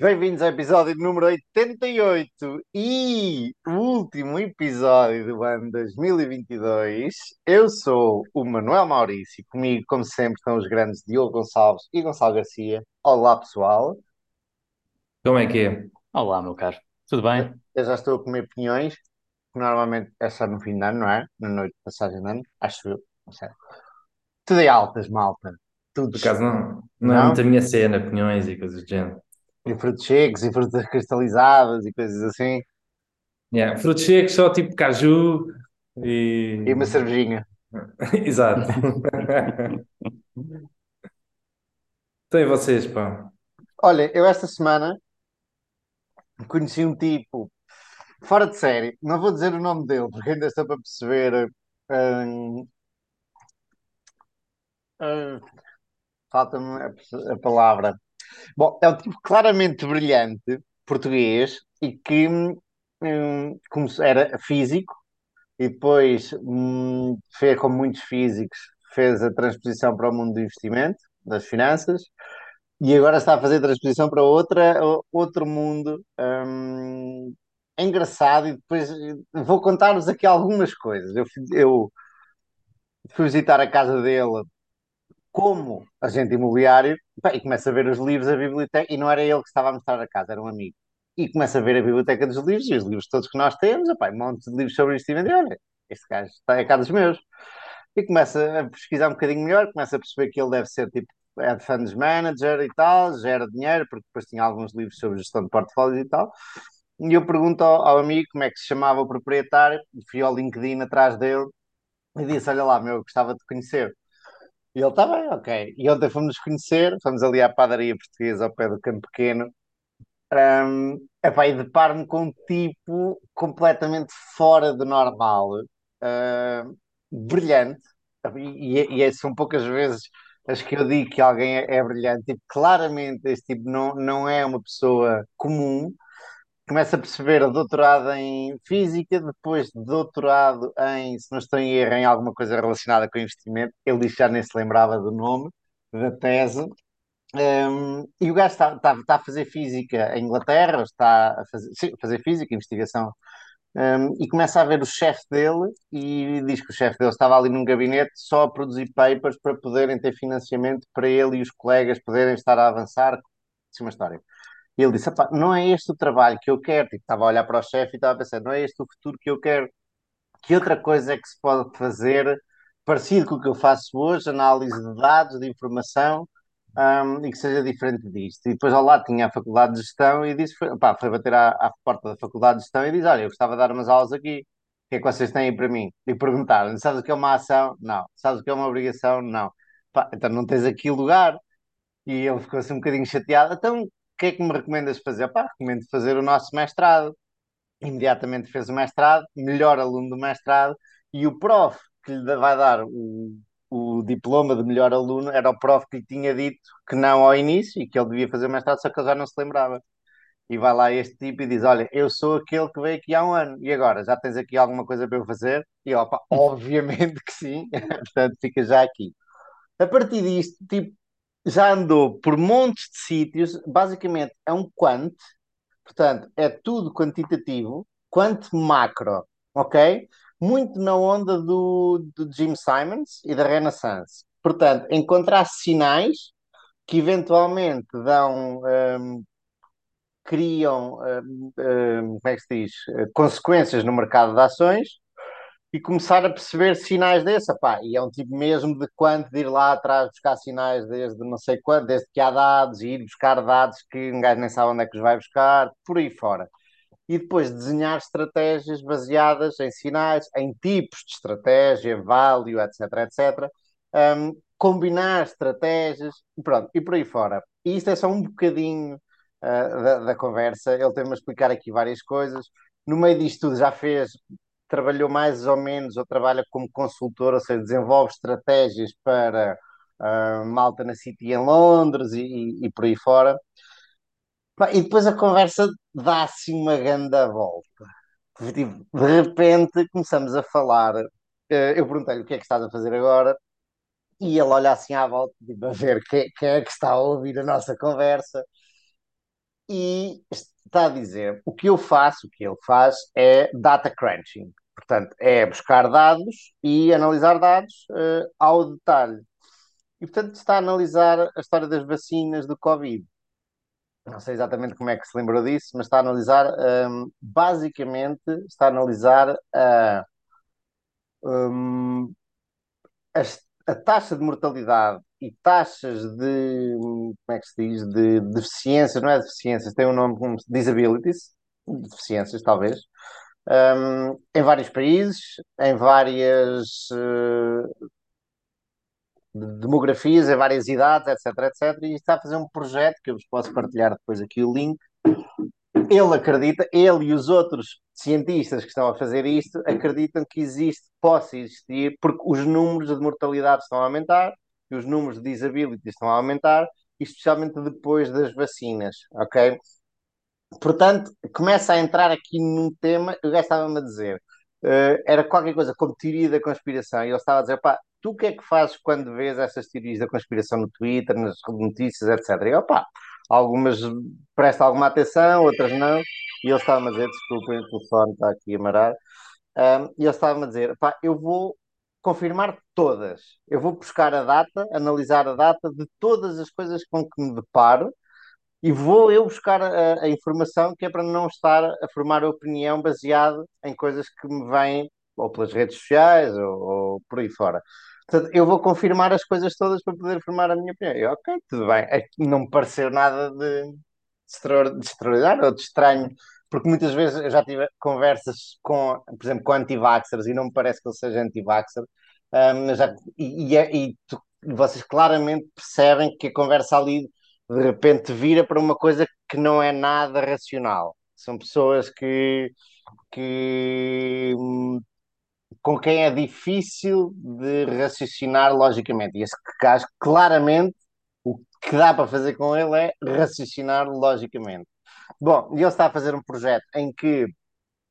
Bem-vindos ao episódio número 88 e o último episódio do ano 2022. Eu sou o Manuel Maurício e comigo, como sempre, estão os grandes Diogo Gonçalves e Gonçalo Garcia. Olá, pessoal. Como é que é? Olá, meu caro. Tudo bem? Eu já estou a comer pinhões, que normalmente é só no fim de ano, não é? Na noite de passagem de ano, acho eu. Não sei. Tudo em altas, malta. Tudo Por acaso não, não é Não? muito a minha cena, pinhões e coisas do género. E frutos secos e frutas cristalizadas e coisas assim. Yeah, frutos secos, só tipo caju e. E uma cervejinha. Exato. Então e vocês, pá? Olha, eu esta semana conheci um tipo fora de série. Não vou dizer o nome dele, porque ainda estou para perceber. hum, hum, falta-me a, a palavra. Bom, é um tipo claramente brilhante, português, e que hum, era físico e depois, hum, fez como muitos físicos, fez a transposição para o mundo do investimento, das finanças, e agora está a fazer a transposição para outra, outro mundo. hum, é engraçado, e depois eh, vou contar-vos aqui algumas coisas. Eu, eu fui visitar a casa dele como agente imobiliário, e começo a ver os livros, a biblioteca, e não era ele que estava a mostrar a casa, era um amigo. E começo a ver a biblioteca dos livros, e os livros todos que nós temos, epá, um monte de livros sobre investimento, e olha, este gajo está a casa dos meus. E começa a pesquisar um bocadinho melhor, começa a perceber que ele deve ser tipo head funds manager e tal, gera dinheiro, porque depois tinha alguns livros sobre gestão de portfólios e tal. E eu pergunto ao, ao amigo como é que se chamava o proprietário, fui ao LinkedIn atrás dele e disse: Olha lá, meu, eu gostava de conhecer. E ele está bem, ok. E ontem fomos nos conhecer, fomos ali à padaria portuguesa ao pé do Campo Pequeno. Um, epá, e deparo-me com um tipo completamente fora do normal, ah, brilhante. E, e, e são poucas vezes as que eu digo que alguém é, é brilhante. Tipo, claramente, este tipo não, não é uma pessoa comum. Começa a perceber doutorado em física, depois de doutorado em, se não estou em erro, em alguma coisa relacionada com investimento. Ele já nem se lembrava do nome da tese. Um, e o gajo está, a fazer física em Inglaterra, está a fazer, sim, fazer física, investigação, um, e começa a ver o chefe dele e diz que o chefe dele estava ali num gabinete só a produzir papers para poderem ter financiamento para ele e os colegas poderem estar a avançar. Isso é uma história. E ele disse: "Epá, não é este o trabalho que eu quero. Tipo, estava a olhar para o chefe e estava a pensar: não é este o futuro que eu quero. Que outra coisa é que se pode fazer parecido com o que eu faço hoje, análise de dados, de informação, hum, e que seja diferente disto? E depois ao lado tinha a Faculdade de Gestão e disse: foi, foi bater à, à porta da Faculdade de Gestão e diz: Olha, eu gostava de dar umas aulas aqui. O que é que vocês têm para mim? E perguntaram: Sabes o que é uma ação? Não. Sabes o que é uma obrigação? Não. Pá, então não tens aqui lugar. E ele ficou assim um bocadinho chateado. Então, que é que me recomendas fazer? Pá, recomendo fazer o nosso mestrado. Imediatamente fez o mestrado, melhor aluno do mestrado, e o prof que lhe vai dar o, o diploma de melhor aluno era o prof que lhe tinha dito que não ao início e que ele devia fazer mestrado, só que ele já não se lembrava. E vai lá este tipo e diz: Olha, eu sou aquele que veio aqui há um ano, e agora já tens aqui alguma coisa para eu fazer? E opa, obviamente que sim, portanto fica já aqui. A partir disto, tipo, já andou por montes de sítios, basicamente é um quant, portanto, é tudo quantitativo, quant macro, ok? Muito na onda do, do Jim Simons e da Renaissance. Portanto, encontrar sinais que eventualmente dão, hum, criam, hum, hum, como é que se diz, consequências no mercado de ações e começar a perceber sinais desse, pá, e é um tipo mesmo de quanto de ir lá atrás buscar sinais desde não sei quando, desde que há dados, e ir buscar dados que um gajo nem sabe onde é que os vai buscar, por aí fora. E depois desenhar estratégias baseadas em sinais, em tipos de estratégia, value, etc, etc. Um, combinar estratégias, pronto, e por aí fora. E isto é só um bocadinho uh, da, da conversa. Ele tem-me a explicar aqui várias coisas. No meio disto tudo já fez trabalhou mais ou menos ou trabalha como consultor, ou seja, desenvolve estratégias para uh, malta na City em Londres e, e, e por aí fora. E depois a conversa dá assim uma grande volta. Tipo, de repente começamos a falar. eh, Eu perguntei-lhe o que é que estás a fazer agora, e ele olha assim à volta, tipo, a ver quem, quem é que está a ouvir a nossa conversa. e está a dizer o que eu faço, o que ele faz é data crunching. Portanto, é buscar dados e analisar dados uh, ao detalhe. E, portanto, está a analisar a história das vacinas do Covid. Não sei exatamente como é que se lembrou disso, mas está a analisar, um, ehm, basicamente, está a analisar a, um, a, a taxa de mortalidade e taxas de, como é que se diz, de deficiências, não é deficiências, tem um nome como disabilities, deficiências talvez, um, em vários países, em várias uh, demografias, em várias idades, etc, etc, e está a fazer um projeto que eu vos posso partilhar depois aqui o link. Ele acredita, ele e os outros cientistas que estão a fazer isto acreditam que existe, possa existir, porque os números de mortalidade estão a aumentar e os números de disability estão a aumentar, especialmente depois das vacinas, ok? Portanto, começa a entrar aqui num tema, o gajo estava-me a dizer, uh, era qualquer coisa como teoria da conspiração, e ele estava a dizer, pá, tu o que é que fazes quando vês essas teorias da conspiração no Twitter, nas notícias, etc. E opá, algumas presta alguma atenção, outras não, e ele estava-me a dizer, desculpem, o telefone está aqui a marar, um, e ele estava-me a dizer, pá, eu vou confirmar todas, eu vou buscar a data, analisar a data de todas as coisas com que me deparo, e vou eu buscar a, a, informação que é para não estar a formar opinião baseada em coisas que me vêm ou pelas redes sociais ou, ou por aí fora. Portanto, eu vou confirmar as coisas todas para poder formar a minha opinião. Eu, ok, tudo bem. É não me pareceu nada de, extraordinário ou de estranho, porque muitas vezes eu já tive conversas com, por exemplo, com anti-vaxxers e não me parece que ele seja anti-vaxxer. Um, já, e, e, é, e tu, vocês claramente percebem que a conversa ali de repente vira para uma coisa que não é nada racional. São pessoas que, que hum, com quem é difícil de raciocinar logicamente. E esse caso, claramente, o que dá para fazer com ele é raciocinar logicamente. Bom, e ele está a fazer um projeto em que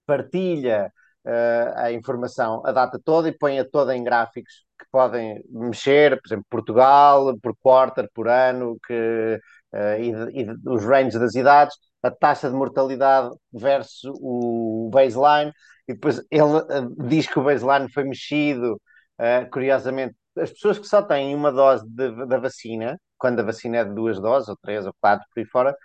partilha uh, a informação, a data toda e põe-a toda em gráficos que podem mexer, por exemplo, Portugal, por quarter, por ano, que, uh, e, e os ranges das idades, a taxa de mortalidade versus o baseline, e depois ele uh, diz que o baseline foi mexido, uh, curiosamente. As pessoas que só têm uma dose de, da vacina, quando a vacina é de duas doses, ou três, ou quatro, por aí fora,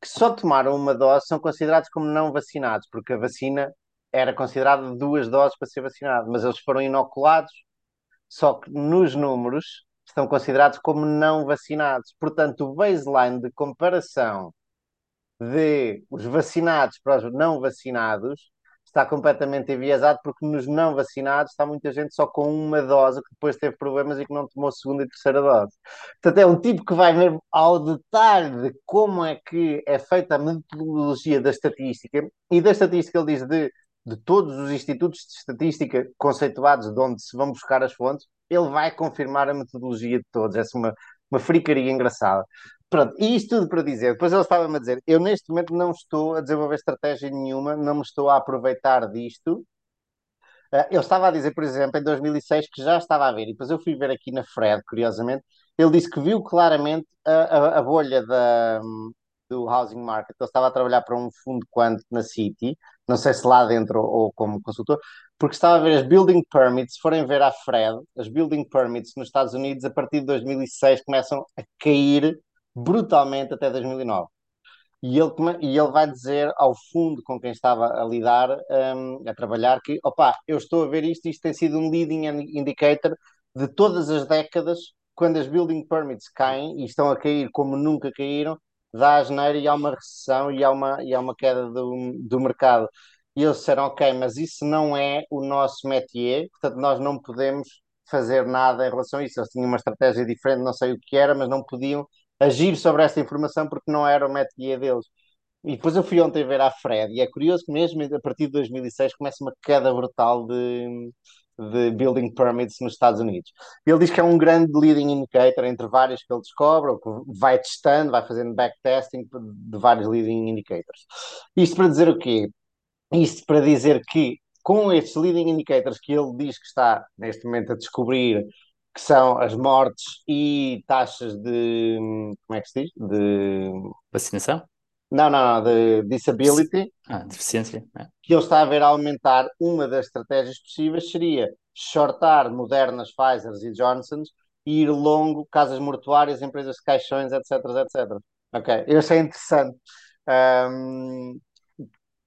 que só tomaram uma dose são considerados como não vacinados, porque a vacina era considerada duas doses para ser vacinado, mas eles foram inoculados, só que nos números estão considerados como não vacinados. Portanto, o baseline de comparação de os vacinados para os não vacinados está completamente enviesado porque nos não vacinados está muita gente só com uma dose que depois teve problemas e que não tomou segunda e terceira dose. Portanto, é um tipo que vai mesmo ao detalhe de como é que é feita a metodologia da estatística e da estatística ele diz de, de todos os institutos de estatística conceituados de onde se vão buscar as fontes, ele vai confirmar a metodologia de todos. Essa é uma, uma fricaria engraçada. Pronto, e isto tudo para dizer, depois ele estava-me a dizer, eu neste momento não estou a desenvolver estratégia nenhuma, não me estou a aproveitar disto. Uh, ele estava a dizer, por exemplo, em 2006 que já estava a ver, e depois eu fui ver aqui na Fred, curiosamente, ele disse que viu claramente a, a, a bolha da, do housing market. Ele estava a trabalhar para um fundo quanto na City, não sei se lá dentro ou, como consultor, porque estava a ver as building permits, se forem ver a Fred, as building permits nos Estados Unidos, a partir de 2006, começam a cair brutalmente até 2009. E ele, e ele vai dizer ao fundo com quem estava a lidar, um, a trabalhar, que opa, eu estou a ver isto, isto tem sido um leading indicator de todas as décadas, quando as building permits caem e estão a cair como nunca caíram, dá a geneira e há uma recessão e há uma, e há uma queda do, do mercado. E eles disseram, ok, mas isso não é o nosso métier, portanto nós não podemos fazer nada em relação a isso. Eles tinham uma estratégia diferente, não sei o que era, mas não podiam agir sobre esta informação porque não era o método deles. E depois eu fui ontem ver a Fred, e é curioso que mesmo a partir de 2006 começa uma queda brutal de, de building permits nos Estados Unidos. Ele diz que é um grande leading indicator entre vários que ele descobre, ou que vai testando, vai fazendo backtesting de vários leading indicators. Isto para dizer o quê? Isto para dizer que com estes leading indicators que ele diz que está neste momento a descobrir que são as mortes e taxas de. Como é que se diz? De. Vacinação? Não, não, não, de disability, Ah, deficiência. é. que ele está a ver aumentar. Uma das estratégias possíveis seria shortar Modernas, Pfizer e Johnsons e ir longo casas mortuárias, empresas de caixões, etc, etc. Ok, eu achei interessante. Ahm,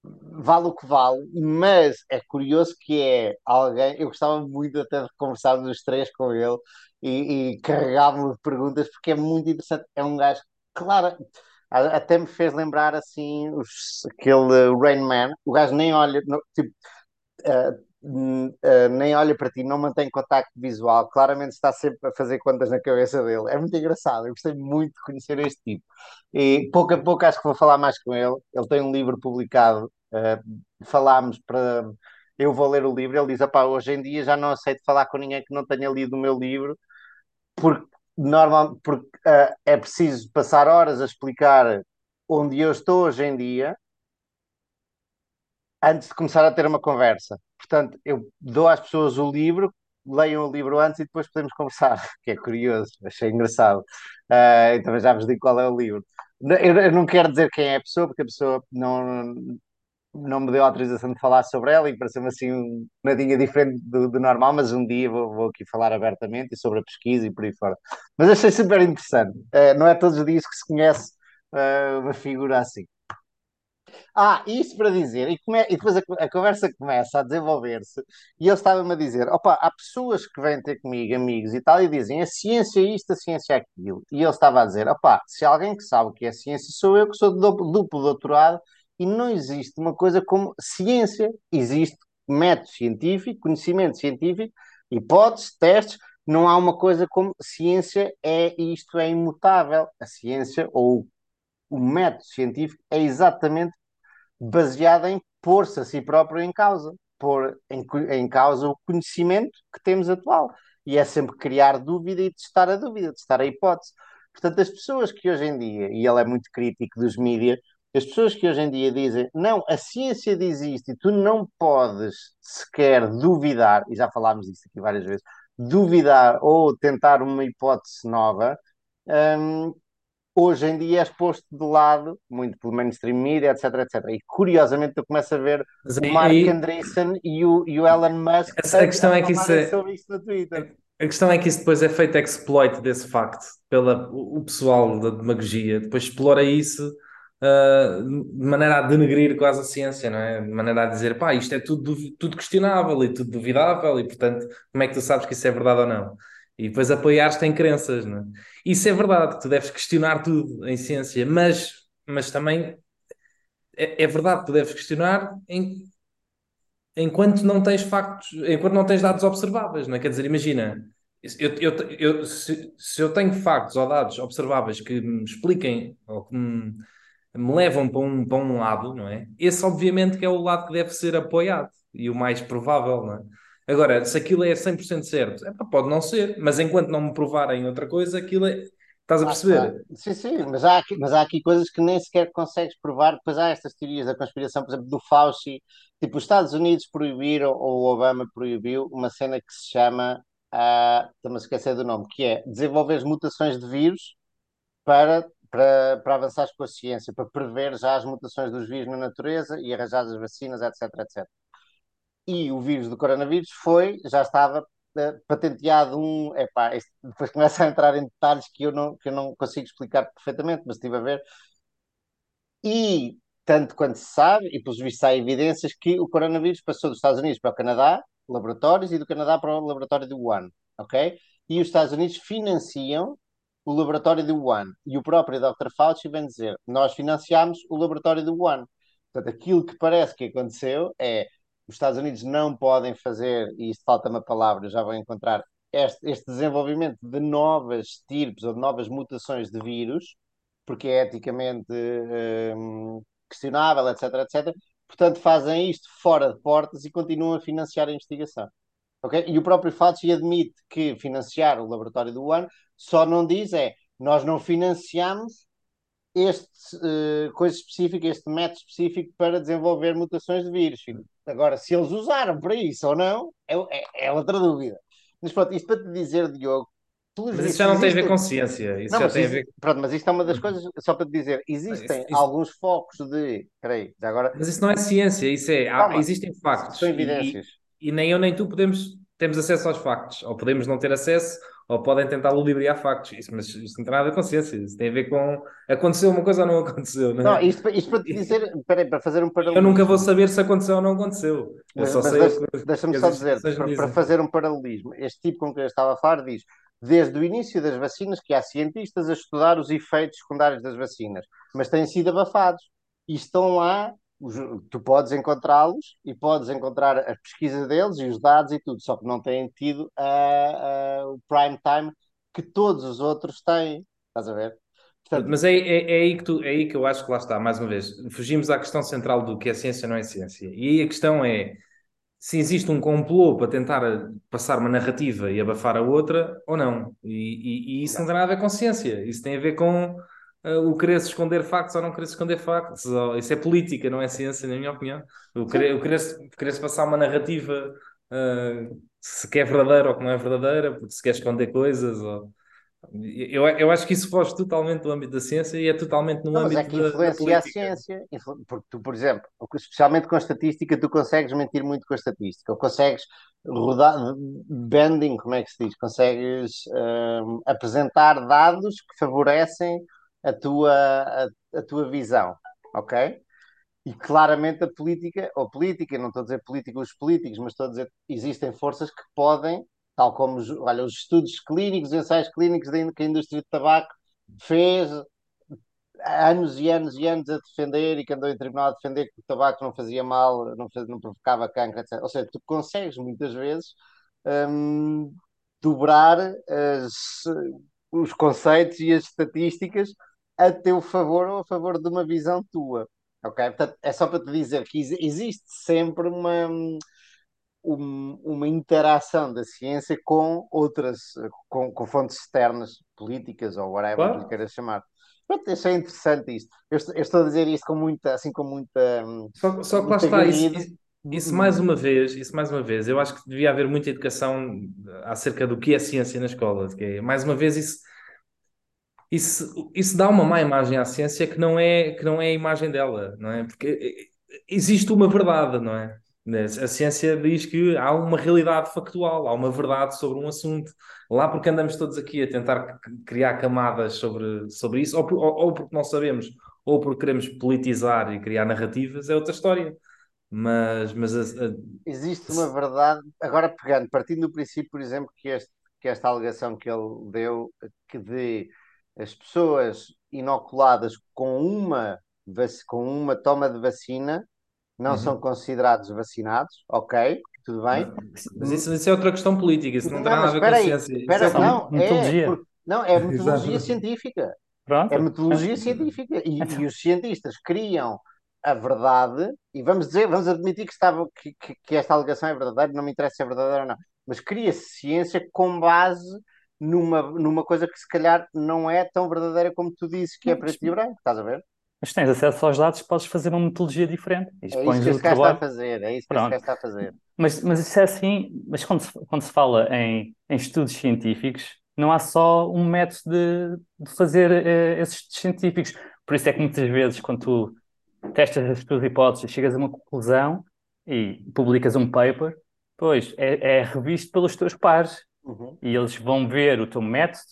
vale o que vale, mas é curioso que é alguém. Eu gostava muito até de conversar dos três com ele e, e carregava-me de perguntas, porque é muito interessante. É um gajo, claro, até me fez lembrar assim os, aquele Rain Man. O gajo nem olha, no- tipo, hum, ah, nem olha para ti, não mantém contacto visual, claramente está sempre a fazer contas na cabeça dele. É muito engraçado, eu gostei muito de conhecer este tipo. E pouco a pouco acho que vou falar mais com ele. Ele tem um livro publicado, ah, falámos para. Eu vou ler o livro. Ele diz: hoje em dia já não aceito falar com ninguém que não tenha lido o meu livro, porque, normal, porque ah, é preciso passar horas a explicar onde eu estou hoje em dia antes de começar a ter uma conversa. Portanto, eu dou às pessoas o livro, leiam o livro antes e depois podemos conversar, que é curioso, achei engraçado. Ah, então já vos digo qual é o livro. Eu, eu não quero dizer quem é a pessoa, porque a pessoa não, não me deu autorização de falar sobre ela e pareceu-me assim um nadinha diferente do, do normal, mas um dia vou, vou aqui falar abertamente e sobre a pesquisa e por aí fora. Mas achei super interessante. Ah, não é todos os dias que se conhece ah, uma figura assim. Ah, isto para dizer, e, come- e depois a, a conversa começa a desenvolver-se, e ele estava-me a dizer: opa, há pessoas que vêm ter comigo, amigos e tal, e dizem a ciência é isto, a ciência é aquilo. E ele estava a dizer: opa, se alguém que sabe o que é ciência, sou eu que sou duplo doutorado, e não existe uma coisa como ciência. Existe método científico, conhecimento científico, hipóteses, testes. Não há uma coisa como ciência é isto, é imutável. A ciência ou o método científico é exatamente baseada em pôr-se a si próprio em causa, pôr em, em causa o conhecimento que temos atual. E é sempre criar dúvida e testar a dúvida, testar a hipótese. Portanto, as pessoas que hoje em dia, e ele é muito crítico dos mídias, as pessoas que hoje em dia dizem não, a ciência diz isto e tu não podes sequer duvidar, e já falámos disso aqui várias vezes, duvidar ou tentar uma hipótese nova, hum, hoje em dia é exposto de lado, muito pelo mainstream media, etc, etc. E curiosamente eu começo a ver Mas o Mark aí Andreessen e o, e o Elon Musk a, a questão a é que isso é. sobre isto no Twitter. A questão é que isso depois é feito exploit desse facto pela o pessoal da demagogia, depois explora isso ah, de maneira a denegrir quase a ciência, não é? De maneira a dizer, pá, isto é tudo, tudo questionável e tudo duvidável e portanto, como é que tu sabes que isso é verdade ou não? E depois apoiar-te em crenças, não é? Isso é verdade, tu deves questionar tudo em ciência, mas, mas também é, é verdade, tu deves questionar em, enquanto não tens factos, enquanto não tens dados observáveis, não é? Quer dizer, imagina, eu, eu, eu- se, se eu tenho factos ou dados observáveis que me expliquem ou que me, me levam para um, para um lado, não é? Esse, obviamente, que é o lado que deve ser apoiado e o mais provável, não é? Agora, se aquilo é 100% certo, epá, pode não ser, mas enquanto não me provarem outra coisa, aquilo é. Estás a Lá está. perceber? Sim, sim, mas há, aqui, mas há aqui coisas que nem sequer consegues provar. Depois há estas teorias da conspiração, por exemplo, do Fauci. Tipo, os Estados Unidos proibiram, ou o Obama proibiu, uma cena que se chama, ah, estou-me a esquecer do nome, que é desenvolver as mutações de vírus para, para, para avançares com a ciência, para prever já as mutações dos vírus na natureza e arranjar as vacinas, etc, etc. E o vírus do coronavírus foi, já estava eh, patenteado um, epá, depois começa a entrar em detalhes que eu não, que eu não consigo explicar perfeitamente, mas estive a ver, e tanto quanto se sabe, e pelos vistos há evidências que o coronavírus passou dos Estados Unidos para o Canadá, laboratórios, e do Canadá para o laboratório de Wuhan, ok? E os Estados Unidos financiam o laboratório de Wuhan. E o próprio Dr. Fauci vem dizer, nós financiamos o laboratório de Wuhan. Portanto, aquilo que parece que aconteceu é os Estados Unidos não podem fazer, e isto falta uma palavra, já vou encontrar, este, este desenvolvimento de novas estirpes ou de novas mutações de vírus, porque é eticamente hum, questionável, etc, etc. Portanto, fazem isto fora de portas e continuam a financiar a investigação. Ok? E o próprio Fauci admite que financiar o laboratório do Wuhan só não diz é nós não financiamos este uh, coisa específica, este método específico para desenvolver mutações de vírus. Agora, se eles usaram para isso ou não, é, é, é outra dúvida. Mas pronto, isto para te dizer, Diogo, Mas isso já não tem a ver com ciência. Isso Não, já tem a ver. pronto, mas isto é uma das coisas, só para te dizer, existem isso- alguns focos de. Espera aí, já agora. Mas isso não é ciência, isso é. há- existem factos. São evidências. E nem eu nem tu podemos temos acesso aos factos. Ou podemos não ter acesso, ou podem tentar ludibriar factos. Isso, mas isso não tem nada a ver com ciência. Isso tem a ver com aconteceu uma coisa ou não aconteceu. Não é? Não, isto, isto para te dizer, espera aí, para fazer um Eu paralelismo. nunca vou saber se aconteceu ou não aconteceu. Eu Mas, só mas sei deixa- que- deixa-me que só dizer, para, para fazer um paralelismo, este tipo com que eu estava a falar diz, desde o início das vacinas que há cientistas a estudar os efeitos secundários das vacinas, mas têm sido abafados e estão lá, os- tu podes encontrá-los e podes encontrar a pesquisa deles e os dados e tudo, só que não têm tido a- a- o prime time que todos os outros têm, estás a ver? Portanto, Mas é, é, é aí que tu, é aí que eu acho que lá está, mais uma vez, fugimos à questão central do que é ciência ou não é ciência. E aí a questão é se existe um complô para tentar passar uma narrativa e abafar a outra ou não. E, e- e isso não tem nada a ver com ciência, isso tem a ver com o querer se esconder factos ou não querer se esconder factos. Ou- Isso é política, não é ciência, na minha opinião. O querer, o querer, se- querer se passar uma narrativa ah, se que é verdadeira ou que não é verdadeira, porque se quer esconder coisas. Ou... Eu, eu acho que isso foge totalmente do âmbito da ciência e é totalmente no Não, mas âmbito é que da- da, influencia a ciência. Porque tu, por exemplo, especialmente com a estatística, tu consegues mentir muito com a estatística. Ou consegues rodar, bending, como é que se diz? Consegues hum, apresentar dados que favorecem a tua, a, a tua visão, ok? E claramente a política, ou política, não estou a dizer política os políticos, mas estou a dizer existem forças que podem, tal como os, olha, os estudos clínicos, ensaios clínicos que a indústria de tabaco fez anos e anos e anos a defender e que andou em tribunal a defender que o tabaco não fazia mal, não, faz- não provocava cancro, etc. Ou seja, tu consegues muitas vezes hum, dobrar as- os conceitos e as estatísticas a teu favor ou a favor de uma visão tua. Ok? Portanto, é só para te dizer que exi- existe sempre uma, um- uma interação da ciência com outras, com, com fontes externas, políticas ou whatever Claro. lhe queiras chamar. Pronto, achei interessante isto. Eu, estou- eu estou a dizer isto com muita, assim, com muita. hum, Só, só que lá está, isso, isso, isso mais uma vez, isso mais uma vez, eu acho que devia haver muita educação acerca do que é ciência na escola, que é, mais uma vez isso, isso, isso dá uma má imagem à ciência que não é, que não é a imagem dela, não é? Porque existe uma verdade, não é? A ciência diz que há uma realidade factual, há uma verdade sobre um assunto. Lá porque andamos todos aqui a tentar criar camadas sobre, sobre isso, ou, por- ou, ou porque não sabemos, ou porque queremos politizar e criar narrativas, é outra história. Mas, mas a- a- Existe uma verdade. Agora, pegando, partindo do princípio, por exemplo, que, este, que esta alegação que ele deu, que de as pessoas inoculadas com uma, com uma toma de vacina não Uhum. são considerados vacinados, ok, tudo bem. mas isso, isso é outra questão política, isso não, Não, tem nada mas a ver com espera aí, ciência. Isso espera, é não, é, porque- não, é metodologia Exato. científica. Pronto. É metodologia científica. E, e os cientistas criam a verdade, e vamos dizer, vamos admitir que, estava, que, que, que esta alegação é verdadeira, não me interessa se é verdadeira ou não, mas cria-se ciência com base numa, numa coisa que se calhar não é tão verdadeira como tu dizes que é preto e branco, estás a ver? Mas tens acesso aos dados, podes fazer uma metodologia diferente. E É isso que o este gajo está a fazer, é isso que está a fazer. Mas, mas isso é assim, mas quando se, quando se fala em, em estudos científicos, não há só um método de, de fazer eh, esses estudos científicos. Por isso é que muitas vezes, quando tu testas as tuas hipóteses, chegas a uma conclusão e publicas um paper, pois é, é revisto pelos teus pares Uhum. e eles vão ver o teu método.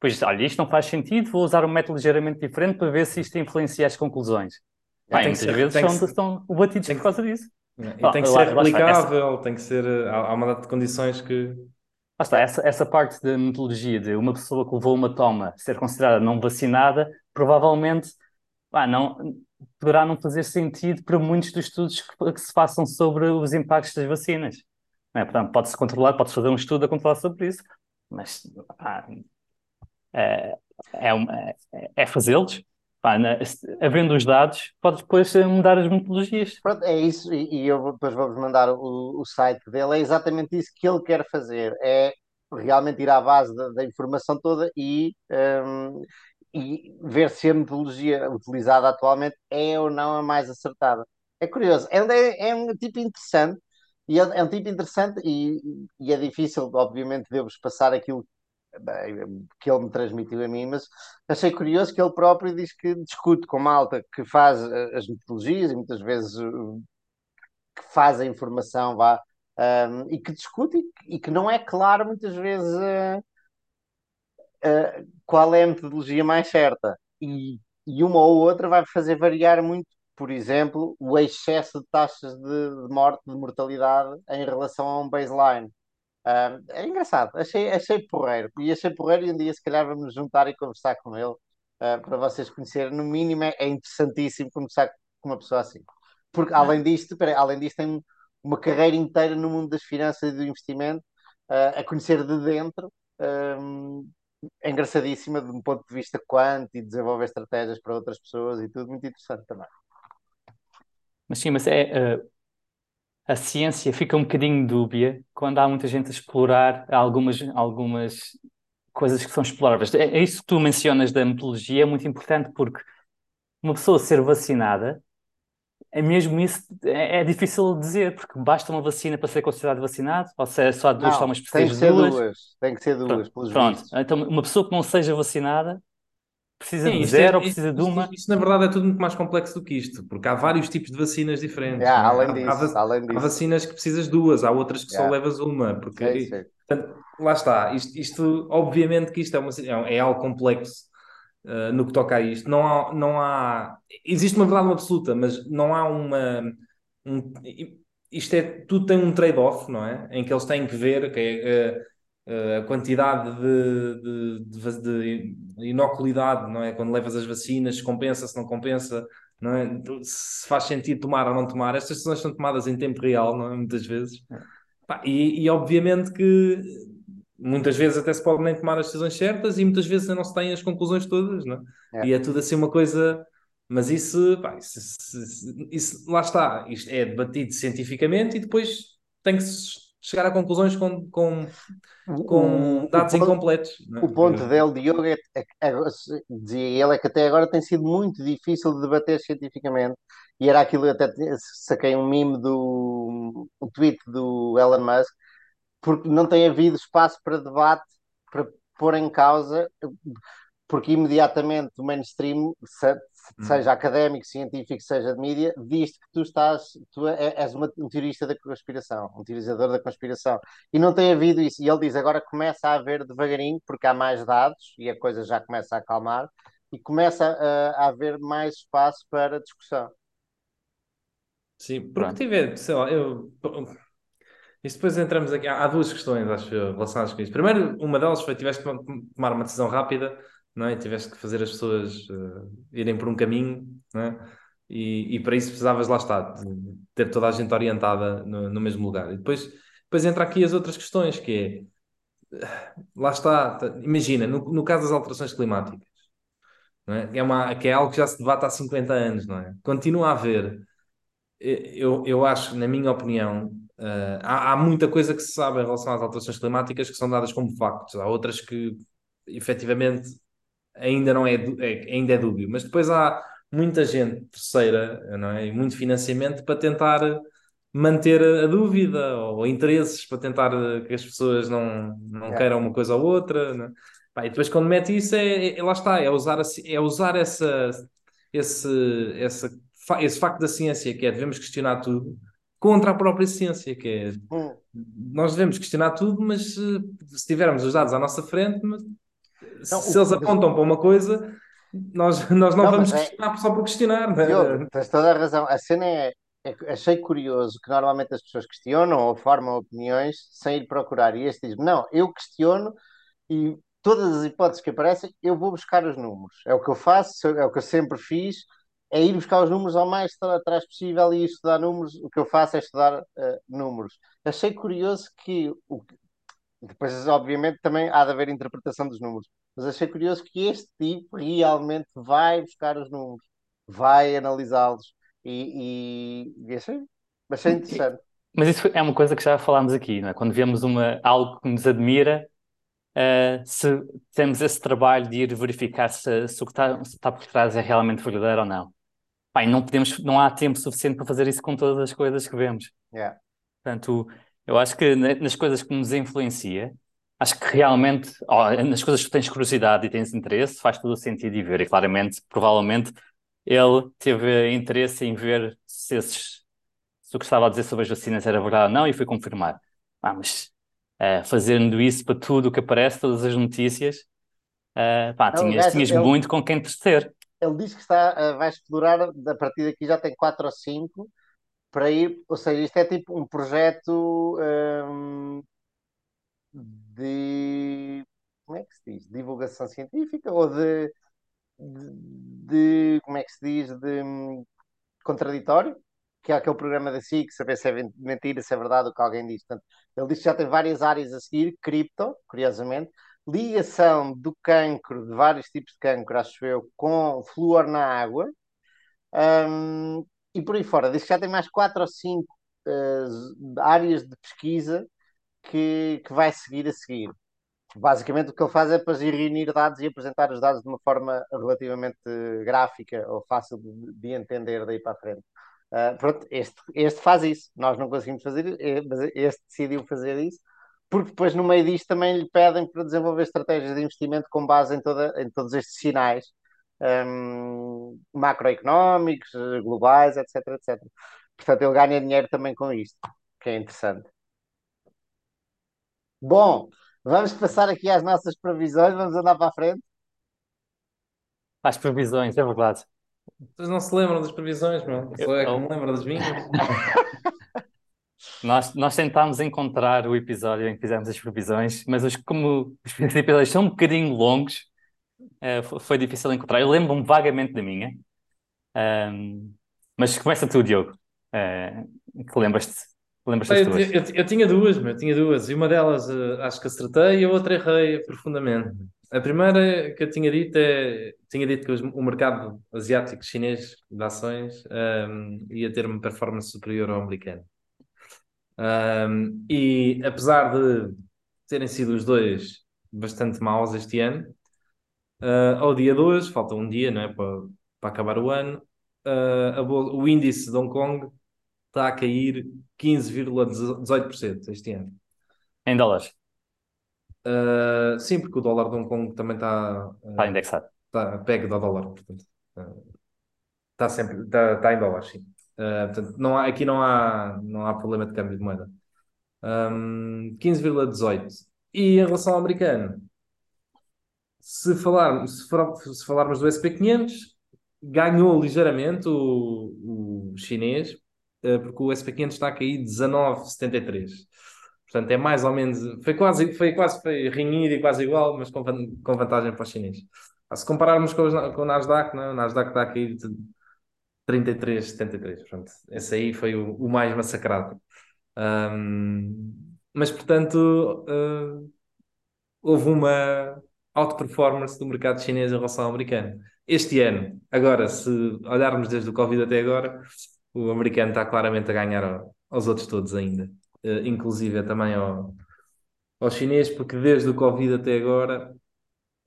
Pois, olha, isto não faz sentido, vou usar um método ligeiramente diferente para ver se isto influencia as conclusões. Pá, Tem que muitas ser- vezes são, ser- são batidos por que- causa disso. E Ah, tem que lá- ser essa- replicável, tem que ser. Há, há uma data de condições que. Lá está, essa, essa parte da metodologia de uma pessoa que levou uma toma ser considerada não vacinada, provavelmente pá, não, poderá não fazer sentido para muitos dos estudos que, que se façam sobre os impactos das vacinas. É? Portanto, pode-se controlar, pode-se fazer um estudo a controlar sobre isso, mas pá, é, é, um- é- é fazê-los. Havendo os dados, pode depois mudar as metodologias. Pronto, é isso, e, e eu depois vou-vos mandar o, o site dele, é exatamente isso que ele quer fazer, é realmente ir à base da, da informação toda e, hum, e ver se a metodologia utilizada atualmente é ou não a mais acertada. É curioso, é, é, é um tipo interessante, e é, é um tipo interessante e, e é difícil, obviamente, de eu vos passar aquilo, que ele me transmitiu a mim, mas achei curioso que ele próprio diz que discute com malta que faz eh, as metodologias e muitas vezes que faz a informação, vá, um, e que discute e, e, que não é claro muitas vezes uh, uh, qual é a metodologia mais certa. E, e uma ou outra vai fazer variar muito, por exemplo, o excesso de taxas de, morte, de mortalidade em relação a um baseline. Uh, é engraçado, achei, achei porreiro. E achei porreiro e um dia se calhar vamos juntar e conversar com ele uh, para vocês conhecerem. No mínimo é, é interessantíssimo conversar com uma pessoa assim. Porque além disto, peraí, além disto tem uma carreira inteira no mundo das finanças e do investimento, uh, a conhecer de dentro. Um, é engraçadíssima de um ponto de vista quanto e desenvolver estratégias para outras pessoas e tudo muito interessante também. Mas sim, mas é, uh, a ciência fica um bocadinho dúbia quando há muita gente a explorar algumas, algumas coisas que são exploráveis. É, é isso que tu mencionas da metodologia, é muito importante porque uma pessoa ser vacinada, é mesmo isso, é, é difícil dizer, porque basta uma vacina para ser considerado vacinado, ou se é só duas, não, tomas tem que ser duas. duas. Tem que ser duas, pronto, pronto. Então, uma pessoa que não seja vacinada Precisa Sim, de zero é, ou precisa de uma? Isto, isto, na verdade é tudo muito mais complexo do que isto, porque há vários tipos de vacinas diferentes. Yeah, além, disso, há, além disso. há, vacinas que precisas de duas, há outras que yeah. só levas uma. Porque, sim, sim. Portanto, lá está. Isto, isto, obviamente que isto é, uma, é, é algo complexo uh, no que toca a isto. Não há, não há. Existe uma verdade absoluta, mas não há uma. Um, isto é. Tudo tem um trade-off, não é? Em que eles têm que ver. Okay, uh, a quantidade de, de, de, de, inoculidade, não é? Quando levas as vacinas, compensa, se não compensa, não é? Se faz sentido tomar ou não tomar. Estas decisões são tomadas em tempo real, não é? Muitas vezes. É. E, e, obviamente que muitas vezes até se pode nem tomar as decisões certas e muitas vezes não se têm as conclusões todas, não é? é. E é tudo assim uma coisa. Mas isso, pá, isso, isso, isso, lá está, isto é debatido cientificamente e depois tem que se chegar a conclusões com, com, com dados ponto, incompletos. É? O ponto dele, Diogo, é, é, é, dizia ele, é que até agora tem sido muito difícil de debater cientificamente. E era aquilo, até saquei um meme do um tweet do Elon Musk, porque não tem havido espaço para debate, para pôr em causa, porque imediatamente o mainstream, Hum. seja académico, científico, seja de mídia, diz que tu estás, tu é, és uma, um teorista da conspiração, um teorizador da conspiração. E não tem havido isso. E ele diz agora começa a haver devagarinho, porque há mais dados e a coisa já começa a acalmar, e começa a, a haver mais espaço para discussão. Sim, porque tive, sei lá, eu. Isto depois entramos aqui. Há duas questões, acho, relacionadas com isso. Primeiro, uma delas foi: tiveste que tomar uma decisão rápida não é? tiveste que fazer as pessoas uh, irem por um caminho, não é? E, e, para isso precisavas, lá está, de ter toda a gente orientada no, no, mesmo lugar. E depois, depois entra aqui as outras questões, que é, lá está, imagina, no, no caso das alterações climáticas, é? É uma, que é algo que já se debate há 50 anos, não é? Continua a haver, eu, eu acho, na minha opinião, uh, há, há muita coisa que se sabe em relação às alterações climáticas que são dadas como factos, há outras que efetivamente ainda não é, é, ainda é dúbio, mas depois há muita gente terceira, não é? E muito financiamento para tentar manter a dúvida ou interesses para tentar que as pessoas não, não é. queiram uma coisa ou outra. Não? É? Pá, e depois quando mete isso é, é, lá está, é usar, é usar essa, esse, essa, esse facto da ciência que é devemos questionar tudo contra a própria ciência, que é hum. nós devemos questionar tudo, mas se, se tivermos os dados à nossa frente, se o... eles apontam para uma coisa, nós, nós não, não vamos é- questionar só por questionar. Né? Eu, tens toda a razão. A cena é, é, achei curioso que normalmente as pessoas questionam ou formam opiniões sem ir procurar. E este diz não, eu questiono e todas as hipóteses que aparecem, eu vou buscar os números. É o que eu faço, é o que eu sempre fiz, é ir buscar os números ao mais atrás possível e estudar números. O que eu faço é estudar uh, números. Achei curioso que, o, depois, obviamente, também há de haver interpretação dos números. Mas achei curioso que este tipo realmente vai buscar os números, vai analisá-los e, e, e achei, achei interessante. Mas isso é uma coisa que já falámos aqui, não é? Quando vemos uma, algo que nos admira, uh, se temos esse trabalho de ir verificar se, se o que está, está por trás é realmente verdadeiro ou não. Pai, não podemos, não há tempo suficiente para fazer isso com todas as coisas que vemos. Yeah. Portanto, eu acho que nas coisas que nos influencia, acho que realmente, oh, nas coisas que tens curiosidade e tens interesse, faz todo o sentido de ver. E claramente, provavelmente, ele teve interesse em ver se, esses, se o que estava a dizer sobre as vacinas era verdade ou não, e foi confirmar. Ah, mas uh, fazendo isso para tudo o que aparece, todas as notícias, uh, pá, não, tinhas, tinhas ele, muito com quem tecer. Ele diz que está, uh, vai explorar, a partir daqui já tem quatro ou cinco, para ir, ou seja, isto é tipo um projeto um, de como é que se diz? Divulgação científica ou de, de, de como é que se diz? De um, contraditório, que é aquele programa da SIC, saber se é mentira, se é verdade o que alguém diz. Portanto, ele diz que já tem várias áreas a seguir, cripto, curiosamente, ligação do cancro, de vários tipos de cancro, acho eu, com flúor na água, um, e por aí fora. Diz que já tem mais quatro ou cinco uh, áreas de pesquisa que, que vai seguir a seguir. Basicamente, o que ele faz é para reunir dados e apresentar os dados de uma forma relativamente gráfica ou fácil de, de entender daí para frente. Uh, pronto, este, este faz isso, nós não conseguimos fazer, eh, mas este decidiu fazer isso, porque depois no meio disto também lhe pedem para desenvolver estratégias de investimento com base em, toda, em todos estes sinais um, macroeconómicos, globais, etc, etc. Portanto, ele ganha dinheiro também com isto, que é interessante. Bom, vamos passar aqui às nossas previsões, vamos andar para a frente. Às previsões, é verdade. Vocês não se lembram das previsões, meu? Só é que me lembro das minhas. Nós, nós tentámos encontrar o episódio em que fizemos as previsões, mas os, como os episódios são um bocadinho longos, uh, foi difícil encontrar. Eu lembro-me vagamente da minha, um, mas começa tu, Diogo, uh, que lembras-te lembras eu, eu, eu, eu, tinha duas, meu, eu tinha duas, e uma delas uh, acho que acertei e a outra errei profundamente. A primeira que eu tinha dito é, tinha dito que o mercado asiático chinês de ações um, ia ter uma performance superior ao americano. Um, e apesar de terem sido os dois bastante maus este ano, uh, ao dia 2, falta um dia não é, para, para acabar o ano, uh, o índice de Hong Kong está a cair 15,18% este ano. Em dólares? Uh, sim, porque o dólar de Hong Kong também está, uh, está indexado. Está pego do dólar, portanto. Uh, está sempre está, está em dólares, sim. Portanto, não há, aqui não há, não há problema de câmbio de moeda. Um, 15,18. E em relação ao americano, se, falar, se, for, se falarmos do SP500, ganhou ligeiramente o, o chinês, porque o SP500 está a cair 19,73. Portanto, é mais ou menos. Foi quase, foi quase foi rinhido e quase igual, mas com, com vantagem para os chineses. Se compararmos com, os, com o Nasdaq, não, é? o Nasdaq está a cair 33, 73. Pronto, esse aí foi o, o mais massacrado. Um, mas, portanto, uh, houve uma auto-performance do mercado chinês em relação ao americano. Este ano, agora, se olharmos desde o Covid até agora, o americano está claramente a ganhar aos outros todos ainda, uh, inclusive também ao, ao chinês, porque desde o Covid até agora,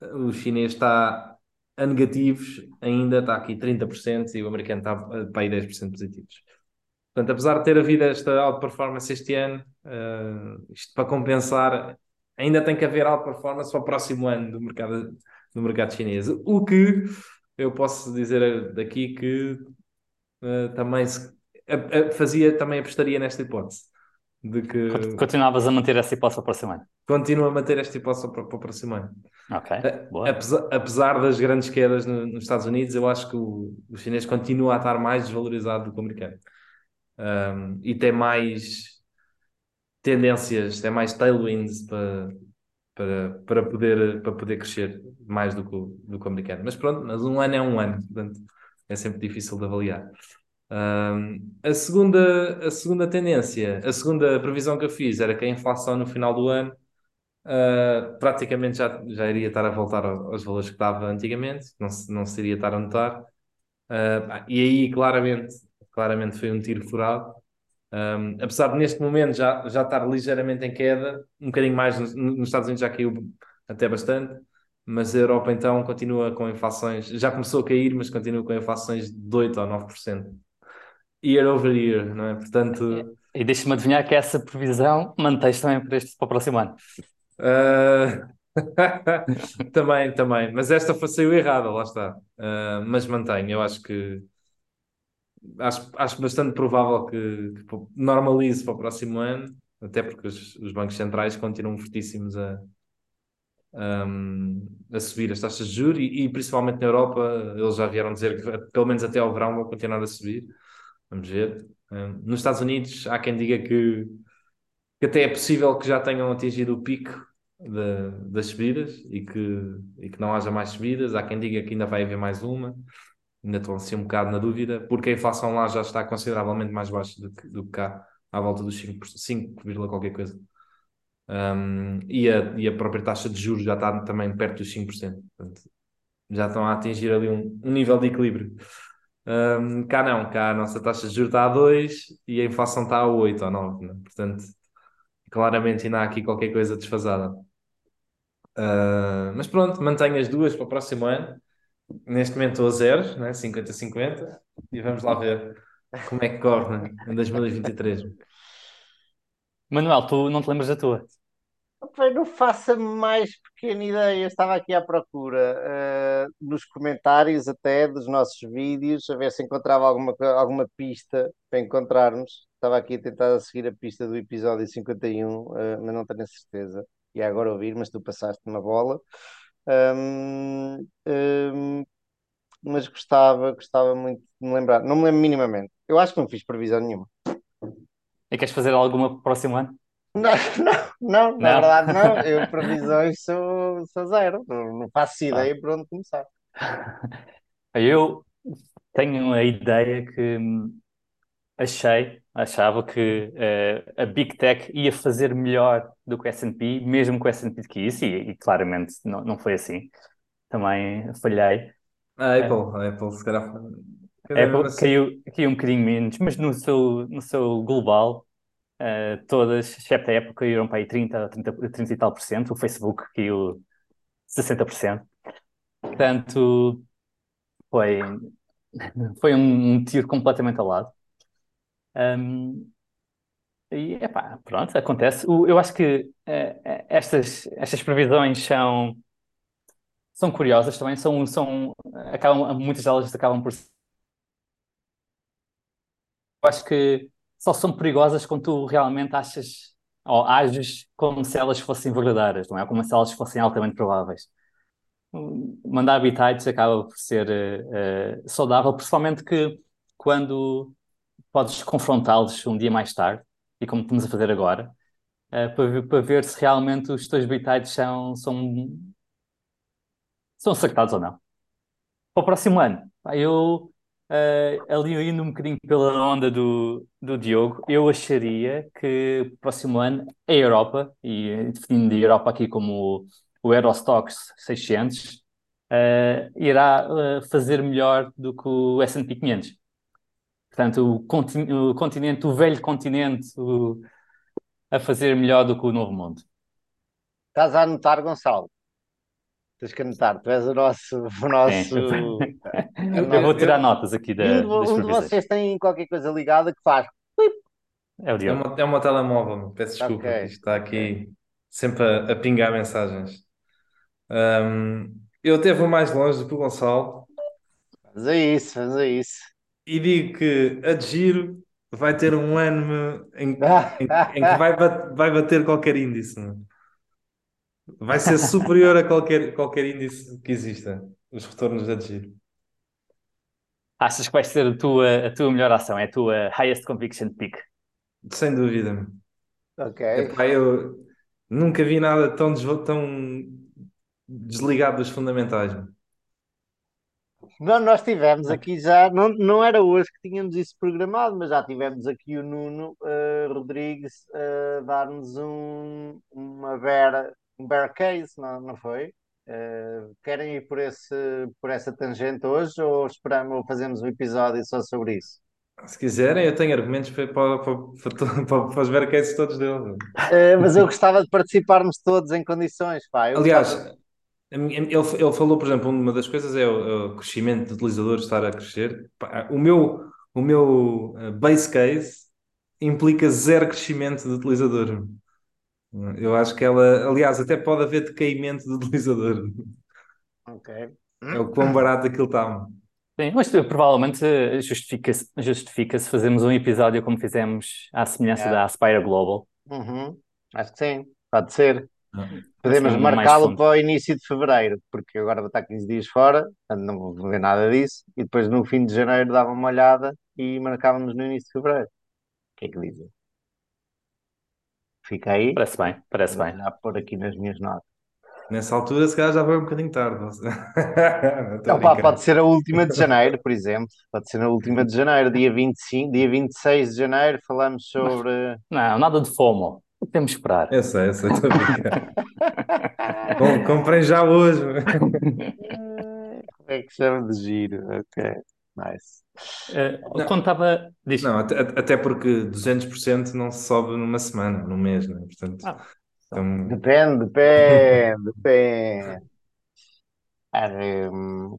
o chinês está a negativos ainda está aqui 30% e o americano está para aí 10% positivos. Portanto, apesar de ter havido esta alta performance este ano, uh, isto para compensar, ainda tem que haver alta performance para o próximo ano do mercado, do mercado chinês. O que eu posso dizer daqui que uh, também se, a, a, fazia, também apostaria nesta hipótese. De que Continuavas a manter essa hipótese para o próximo ano? Continuo a manter esta hipótese para, para o próximo ano. Ok, boa. Apesar, apesar das grandes quedas no, nos Estados Unidos, eu acho que o, o chinês continua a estar mais desvalorizado do que o americano. Um, e tem mais tendências, tem mais tailwinds para, para, para, poder, para poder crescer mais do que, o, do que o americano. Mas pronto, mas um ano é um ano, portanto é sempre difícil de avaliar. Um, a, segunda, a segunda tendência, a segunda previsão que eu fiz era que a inflação no final do ano uh, praticamente já, já iria estar a voltar aos valores que estava antigamente, não se, não se iria estar a notar. Uh, e aí, claramente, claramente foi um tiro furado. Um, apesar de neste momento já, já estar ligeiramente em queda, um bocadinho mais nos, nos Estados Unidos já caiu até bastante, mas a Europa então continua com inflações, já começou a cair, mas continua com inflações de 8 ou 9% year over year, não é? Portanto. E deixa-me adivinhar que essa previsão mantém-se também para, este, para o próximo ano. Uh, também, também. Mas esta foi, saiu errada, lá está. Uh, mas mantenho, eu acho que acho, acho bastante provável que, que normalize para o próximo ano, até porque os, os bancos centrais continuam fortíssimos a, um, a subir as taxas de juros e, e, principalmente na Europa eles já vieram dizer que pelo menos até ao verão vão continuar a subir. Vamos ver. Um, nos Estados Unidos há quem diga que, que até é possível que já tenham atingido o pico de, das subidas e que, e que não haja mais subidas. Há quem diga que ainda vai haver mais uma. Ainda estou assim um bocado na dúvida, porque a inflação lá já está consideravelmente mais baixa do que, do que cá, à volta dos 5, 5, qualquer coisa. Um, e, a, e a própria taxa de juros já está também perto dos 5%. Portanto, já estão a atingir ali um, um nível de equilíbrio. Um, cá não, cá a nossa taxa de juros está a 2 e a inflação está a 8 ou 9. Né? Portanto, claramente ainda há aqui qualquer coisa desfasada. Uh, mas pronto, mantenho as duas para o próximo ano. Neste momento estou a zero, né? 50-50, e vamos lá ver como é que corre né? em 2023. Manuel, tu não te lembras da tua? Não faço a mais pequena ideia. Estava aqui à procura uh, nos comentários até dos nossos vídeos, a ver se encontrava alguma, alguma pista para encontrarmos. Estava aqui a tentar seguir a pista do episódio 51, uh, eh, mas não tenho a certeza. E agora ouvir, mas tu passaste uma bola. Um, um, mas gostava, gostava muito de me lembrar. Não me lembro minimamente. Eu acho que não fiz previsão nenhuma. E queres fazer alguma para o próximo ano? Não, não, não, na verdade não. Eu previsões sou, sou zero. Não, não faço ah. ideia por onde começar. Eu tenho a ideia que hum, achei, achava que uh, a Big Tech ia fazer melhor do que o S&P, mesmo que o S&P que isso, e, e, claramente não, não foi assim. Também falhei. A Apple, a Apple se calhar a Apple caiu, caiu um bocadinho menos, mas no seu, no seu global, uh, todas, exceto a Apple, caíram para aí 30, 30, 30 e tal por cento, o Facebook caiu 60%. Portanto, foi, foi um, tiro completamente ao lado. Um, e, epá, pronto, acontece. eu acho que uh, estas, estas previsões são, são curiosas também, são, são, acabam, muitas delas acabam por eu acho que só são perigosas quando tu realmente achas ou ages como se elas fossem verdadeiras, não é? Como se elas fossem altamente prováveis. Mandar habitats acaba por ser uh, saudável, principalmente que quando podes confrontá-los um dia mais tarde, e como estamos a fazer agora, uh, para, ver, para ver se realmente os teus habitats são, são, são acertados ou não. Para o próximo ano, eu Uh, ali indo um bocadinho pela onda do, do Diogo, eu acharia que próximo ano a Europa, e definindo a Europa aqui como o, o Eurostox 600, uh, eh, irá uh, fazer melhor do que o S&P 500. Portanto, o, o, continente, o velho continente, o, a fazer melhor do que o novo mundo. Estás a anotar, Gonçalo? Tens que anotar, tu és o nosso. O nosso... Eu vou tirar notas aqui da. Um, de, um de vocês tem qualquer coisa ligada que faz. É o Diogo. É, uma, é uma telemóvel, peço desculpa, okay. isto está aqui sempre a, a, pingar mensagens. Um, eu até vou mais longe do que o Gonçalo. Faz a isso, faz a isso. E digo que a de giro vai ter um ano em, em, em que vai, vai bater qualquer índice. Não? Vai ser superior a qualquer, qualquer índice que exista, os retornos da giro. Achas que vai ser a tua, a tua melhor ação? É a tua highest conviction pick? Sem dúvida. Ok. Epá, eu nunca vi nada tão, tão desligado dos fundamentais. Não, nós tivemos aqui já, não, não era hoje que tínhamos isso programado, mas já tivemos aqui o Nuno uh, Rodrigues a uh, dar-nos um, uma vera um bear case, não, não foi? Uh, querem ir por, esse, por essa tangente hoje ou esperamos ou fazemos um episódio só sobre isso? Se quiserem, eu tenho argumentos para, para, para, para, para os todos deles. Uh, mas eu gostava de participarmos todos em condições. Pá. Eu Aliás, gostava... ele, ele falou, por exemplo, uma das coisas é o, é o crescimento de utilizadores estar a crescer. O meu, o meu eh, base case implica zero crescimento de utilizador. Eu acho que ela, aliás, até pode haver decaimento do utilizador. Ok. É o quão barato aquilo está. Sim, mas eh, provavelmente eh, justifica-se justifica-se fazermos um episódio como fizemos à semelhança É. da Aspire Global. Uhum. Acho que sim, pode ser. Ah. Podemos Assim, marcá-lo para o início de fevereiro, porque agora vou estar 15 dias fora, portanto não vou ver nada disso. E depois no fim de janeiro dava uma olhada e marcávamos no início de fevereiro. O que é que dizem? Fica aí. Parece bem, parece Vou bem. já pôr aqui nas minhas notas. Nessa altura, se calhar já vai um bocadinho tarde. Não a brincar. pode ser a última de janeiro, por exemplo. Pode ser na última de janeiro, dia 25, dia 26 de janeiro, falamos sobre. Não, nada de FOMO. Temos que esperar. Eu sei, eu sei, estou a brincar. Comprei já hoje. Como é que chama de giro? Ok, nice. Eh, Não. quando estava. Diz. Não, até, até porque 200% não se sobe numa semana, num mês, né? Portanto, Ah, então, Depende, depende, depende. Ah, hum,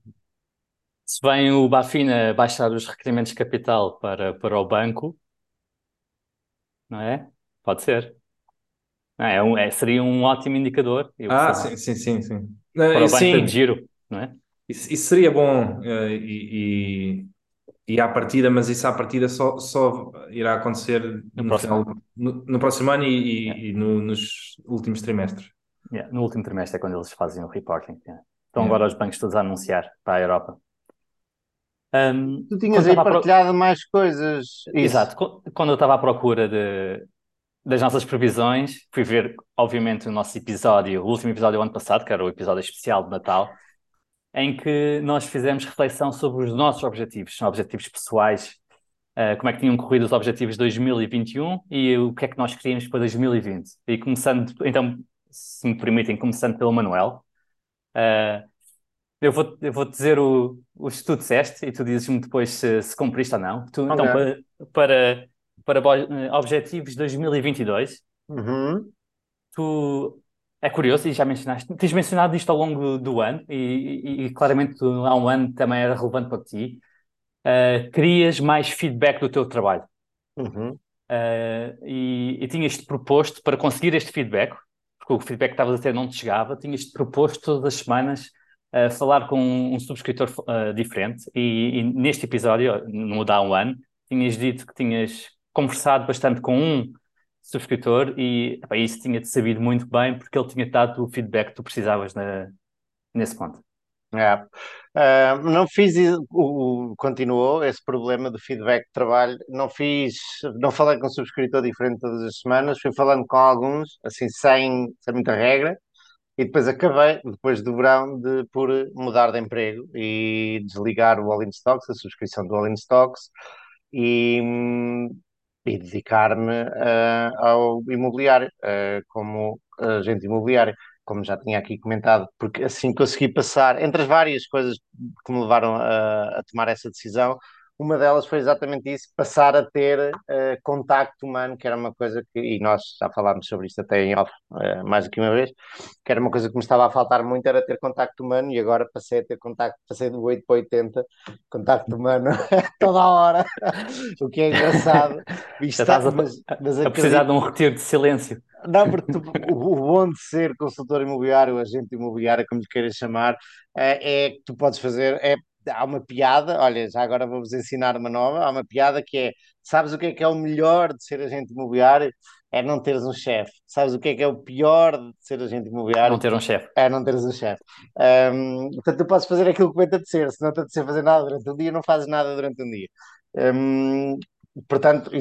Se vem o Bafina baixar os requerimentos de capital para, para o banco, não é? Pode ser. Não, é um, é- seria um ótimo indicador. Eu, ah, sim, sim, sim, sim. para Eh, o banco sim, de giro, não é? Isso, isso seria bom eh, e, e, e à partida, mas isso à partida só, só irá acontecer No no, próximo final, no, no próximo ano e, e- e no- nos últimos trimestres. Yeah, no último trimestre é quando eles fazem o reporting. yeah. Estão Yeah. agora os bancos todos a anunciar para a Europa. Um, tu tinhas aí à pro- partilhado mais coisas. Isso. Exato. Qu- Quando eu estava à procura de, das nossas previsões, fui ver, obviamente, o nosso episódio, o último episódio do ano passado, que era o episódio especial de Natal, em que nós fizemos reflexão sobre os nossos objetivos, são objetivos pessoais, eh, como é que tinham corrido os objetivos de 2021 e o que é que nós queríamos para 2020. E começando, então, se me permitem, começando pelo Manuel, eh, eu vou, eu vou dizer o, os que tu disseste e tu dizes-me depois se, se cumpriste ou não. Tu, então, Ok. para, para, para eh, objetivos 2022, Uhum. tu é curioso e já mencionaste, tens mencionado isto ao longo do ano e, e- e claramente há um ano também era relevante para ti. Uh, querias mais feedback do teu trabalho Uhum. Uh, e, e tinhas-te proposto para conseguir este feedback, porque o feedback que estavas a ter não te chegava, tinhas-te proposto todas as semanas uh, falar com um subscritor uh, diferente e, e neste episódio, no um ano, tinhas dito que tinhas conversado bastante com um subscritor e epá, isso tinha-te sabido muito bem porque ele tinha dado o feedback que tu precisavas na- nesse ponto. É. Ah, não fiz o, o- continuou esse problema de feedback de trabalho. Não fiz, não falei com um subscritor diferente todas as semanas, fui falando com alguns, assim, sem, sem muita regra, e depois acabei, depois do verão, de, por mudar de emprego e desligar o All in Stocks, a subscrição do All in Stocks, e, hum, e dedicar-me ah, ao imobiliário, ah, como agente imobiliário como já tinha aqui comentado, porque assim consegui passar, entre as várias coisas que me levaram a, a tomar essa decisão, uma delas foi exatamente isso, passar a ter uh, contacto humano, que era uma coisa que, e nós já falámos sobre isto até em off uh, mais do que uma vez, que era uma coisa que me estava a faltar muito, era ter contacto humano, e agora passei a ter contacto, passei do 8 para 80, contacto humano toda a hora, o que é engraçado. Já estás a, mas, mas a precisar de um retiro de silêncio. Não, porque tu, o, o bom de ser consultor imobiliário, agente imobiliário, como lhe queiras chamar, é, é que tu podes fazer. É, há uma piada, olha, já agora vou-vos ensinar uma nova. Há uma piada que é: sabes o que é que é o melhor de ser agente imobiliário? É não teres um chefe. Sabes o que é que é o pior de ser agente imobiliário? Não ter um chefe. É não teres um chefe. Um, portanto, tu podes fazer aquilo que vai te apetecer. Se não te apetecer fazer nada durante um dia, não fazes nada durante um dia. Um, portanto,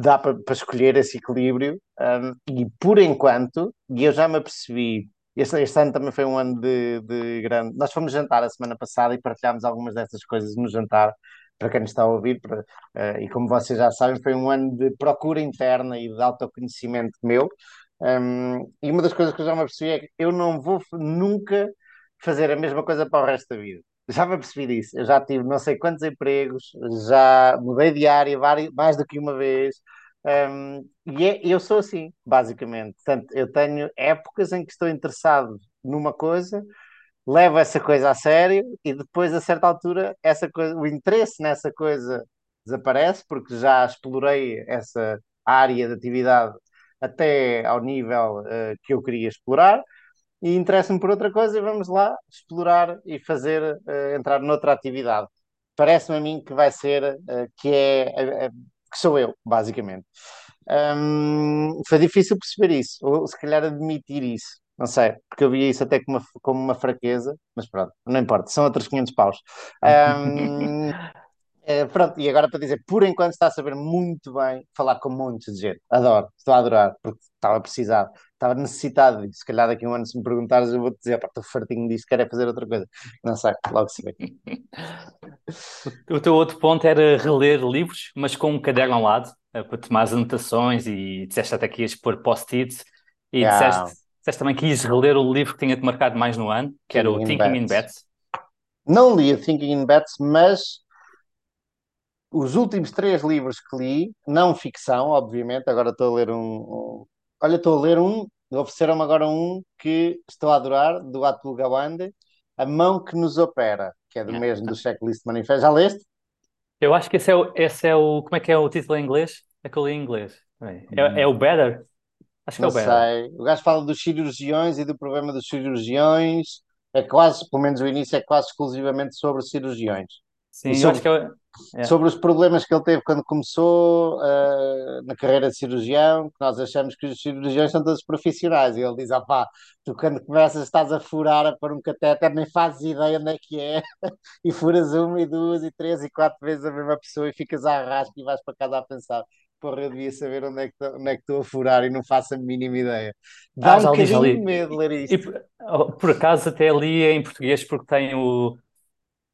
dá para, para escolher esse equilíbrio um, e por enquanto, e eu já me apercebi, este, este ano também foi um ano de, de, grande. Nós fomos jantar a semana passada e partilhámos algumas dessas coisas no jantar, para quem nos está a ouvir, para, uh, e como vocês já sabem, foi um ano de procura interna e de autoconhecimento meu. Um, e uma das coisas que eu já me apercebi é que eu não vou nunca fazer a mesma coisa para o resto da vida já me apercebi disso. Eu já tive não sei quantos empregos, já mudei de área várias, mais do que uma vez. Um, e é, eu sou assim, basicamente. Portanto, eu tenho épocas em que estou interessado numa coisa, levo essa coisa a sério e depois, a certa altura, essa coisa, o interesse nessa coisa desaparece porque já explorei essa área de atividade até ao nível uh, que eu queria explorar e interessa-me por outra coisa e vamos lá explorar e fazer uh, entrar noutra atividade. Parece-me a mim que vai ser, uh, que é, que sou eu, basicamente. Um, foi difícil perceber isso, ou se calhar admitir isso, não sei, porque eu via isso até como uma, como uma fraqueza, mas pronto, não importa, são outros 500 paus. Um, é, pronto, e agora para dizer, por enquanto está a saber muito bem falar com muitos de gente. Adoro, estou a adorar, porque estava a precisar, estava necessitado disso. Se calhar daqui a um ano, se me perguntares, eu vou-te dizer, estou fartinho disso, quero é fazer outra coisa. Não sei, logo se vê. o, teu outro ponto era reler livros, mas com um caderno ao lado, eh, para tomar as anotações e disseste até que ias pôr post-its e yeah. disseste, disseste também que ias reler o livro que tinha-te marcado mais no ano, que era o Thinking in, in Bets. Não li o Thinking in Bets, mas os últimos três livros que li, não ficção, obviamente, agora estou a ler um. um olha, estou a ler um, ofereceram-me agora um que estou a adorar, do Atul Gawande, A Mão que Nos Opera, que é do mesmo do Checklist Manifesto. Já leste? Eu acho que esse é o, esse é o. Como é que é o título em inglês? É que eu li em inglês. É, é o Better? Acho que não é o Better. sei. O gajo fala dos cirurgiões e do problema dos cirurgiões. É quase, pelo menos o início, é quase exclusivamente sobre cirurgiões. Sim, sobre, eu acho que é, é. sobre os problemas que ele teve quando começou uh, na carreira de cirurgião, que nós achamos que os cirurgiões são todos profissionais. E ele diz: ah pá, tu quando começas estás a furar a pôr um catéter, nem fazes ideia onde é que é, e furas uma e duas e três e quatro vezes a mesma pessoa e ficas à rasca e vais para casa a pensar. Porra, eu devia saber onde é, que onde é que estou a furar e não faço a mínima ideia. Dá ah, um bocadinho de medo ler isto. E, oh, por acaso até li em português porque tem o,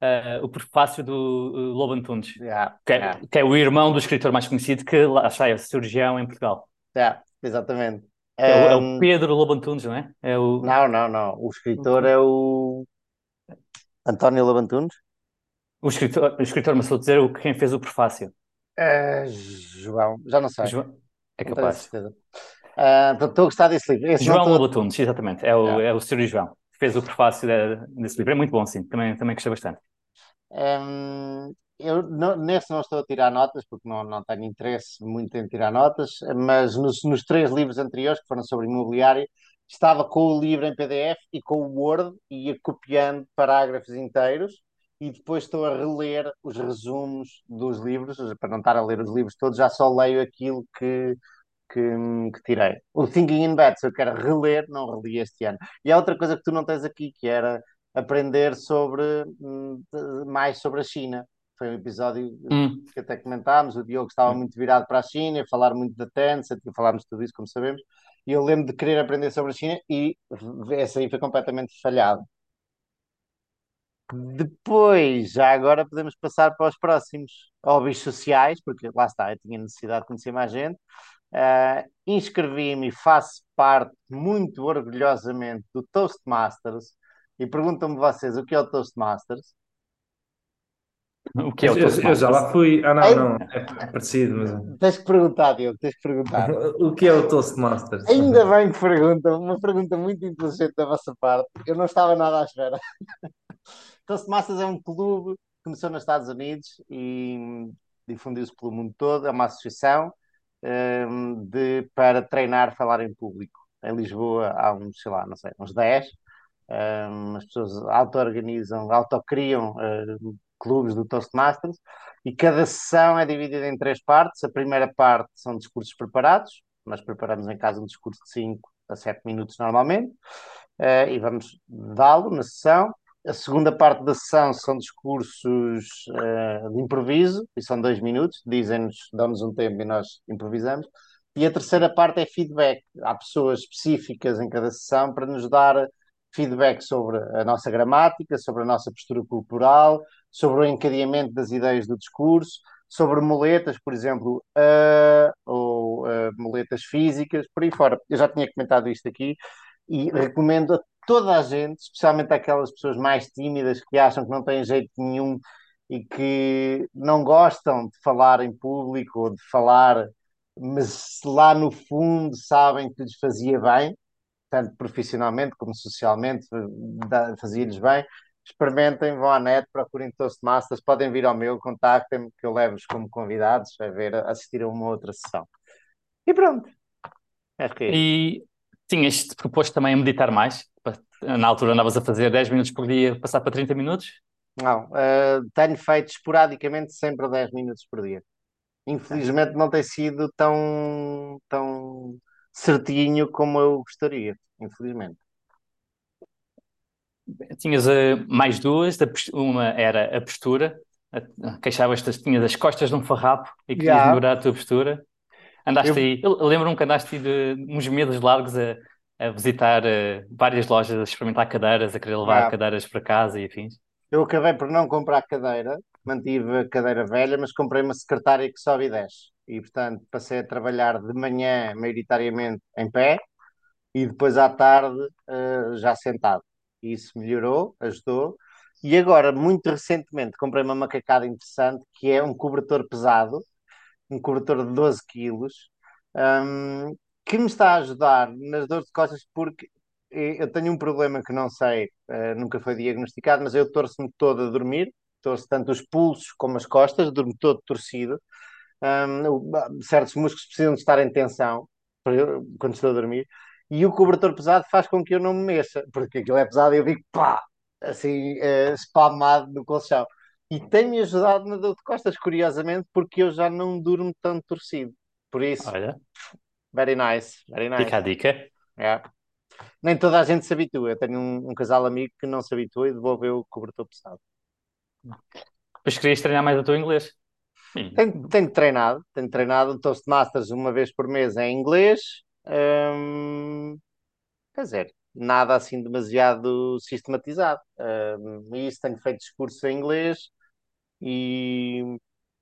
uh, o prefácio do uh, Lobo Antunes, yeah, que, é, yeah. que, é, o irmão do escritor mais conhecido, que lá está, é cirurgião em Portugal. Yeah, exatamente. É, um... o, é, o, Pedro Lobo Antunes, não é? é o... Não, não, não. O escritor é o António Lobo Antunes. O escritor, o escritor mas a dizer quem fez o prefácio. É, João, já não sei. João... É capaz. Uh, estou a gostar desse livro. Esse João tô... Lobo Antunes, exatamente. É o, é o cirurgião fez o prefácio desse livro. É muito bom, sim. Também, também gostei bastante. Um, eu não, nesse não estou a tirar notas, porque não, não tenho interesse muito em tirar notas, mas nos, nos três livros anteriores, que foram sobre imobiliário, estava com o livro em PDF e com o Word, e ia copiando parágrafos inteiros, e depois estou a reler os resumos dos livros, para não estar a ler os livros todos, já só leio aquilo que, que, que, tirei. O Thinking in Bets eu quero reler, não reli este ano. E há outra coisa que tu não tens aqui, que era aprender sobre hum, mais sobre a China. Foi um episódio hum. que até comentámos, o Diogo estava muito virado para a China, a falar muito da Tencent, falámos de tudo isso, como sabemos, e eu lembro de querer aprender sobre a China e esse aí foi completamente falhado. Depois, já agora podemos passar para os próximos hobbies sociais, porque lá está, eu tinha necessidade de conhecer mais gente. Uh, Inscrevi-me e faço parte muito orgulhosamente do Toastmasters. E perguntam-me vocês o que é o Toastmasters? O que é o Toastmasters? Eu, eu já lá fui. Ah, não, não, é parecido. Mas... Tens que perguntar, Diogo, tens que perguntar. o que é o Toastmasters? Ainda bem que perguntam, uma pergunta muito inteligente da vossa parte. Eu não estava nada à espera. Toastmasters é um clube que começou nos Estados Unidos e difundiu-se pelo mundo todo. É uma associação de, para treinar falar em público. Em Lisboa há uns, sei lá, não sei, uns 10. Um, as pessoas auto-organizam, auto-criam uh, clubes do Toastmasters e cada sessão é dividida em três partes. A primeira parte são discursos preparados. Nós preparamos em casa um discurso de 5 a 7 minutos normalmente uh, e vamos dá-lo na sessão. A segunda parte da sessão são discursos uh, de improviso, e são dois minutos, dizem-nos, dão-nos um tempo e nós improvisamos. E a terceira parte é feedback. Há pessoas específicas em cada sessão para nos dar feedback sobre a nossa gramática, sobre a nossa postura corporal, sobre o encadeamento das ideias do discurso, sobre muletas, por exemplo, uh, ou uh, muletas físicas, por aí fora. Eu já tinha comentado isto aqui e recomendo a toda a gente, especialmente aquelas pessoas mais tímidas que acham que não têm jeito nenhum e que não gostam de falar em público ou de falar, mas lá no fundo sabem que lhes fazia bem, tanto profissionalmente como socialmente, fazia-lhes bem. Experimentem, vão à net, procurem Toastmasters, podem vir ao meu, contactem-me, que eu levo-os como convidados a ver, assistir a uma outra sessão. E pronto. Que é. E tinhas-te proposto também a meditar mais? Na altura andavas a fazer 10 minutos por dia, passar para 30 minutos? Não, eh, tenho feito esporadicamente sempre 10 minutos por dia. Infelizmente não tem sido tão, tão certinho como eu gostaria, infelizmente. Tinhas eh, mais duas, uma era a postura, queixavas-te, tinhas as costas de um farrapo e querias Já. melhorar a tua postura. Andaste Eu- aí, eu lembro-me que andaste aí de uns meses largos a, a visitar eh, várias lojas, a experimentar cadeiras, a querer levar Já. cadeiras para casa e afins. Eu acabei por não comprar cadeira, mantive a cadeira velha, mas comprei uma secretária que sobe e desce. E, portanto, passei a trabalhar de manhã, maioritariamente em pé, e depois à tarde, eh, já sentado. Isso melhorou, ajudou. E agora, muito recentemente, comprei uma macacada interessante, que é um cobertor pesado, um cobertor de 12 quilos, hum, que me está a ajudar nas dores de costas, porque eh, eu tenho um problema que não sei, eh, nunca foi diagnosticado, mas eu torço-me todo a dormir, torço tanto os pulsos como as costas, durmo todo torcido. O- certos músculos precisam de estar em tensão quando estou a dormir, e o cobertor pesado faz com que eu não me mexa, porque aquilo é pesado e eu fico pá, assim, eh, espalmado no colchão. E tem-me ajudado na dor de costas, curiosamente, porque eu já não durmo tão torcido. Por isso, Olha, very nice, very nice. fica a dica. É. Nem toda a gente se habitua. Eu tenho um, um casal amigo que não se habitua e devolveu o cobertor pesado. Depois querias treinar mais o teu inglês. Sim. Tenho, tenho treinado, tenho treinado Toastmasters uma vez por mês em inglês. Hum, quer dizer, nada assim demasiado sistematizado. E isso tenho feito discursos em inglês e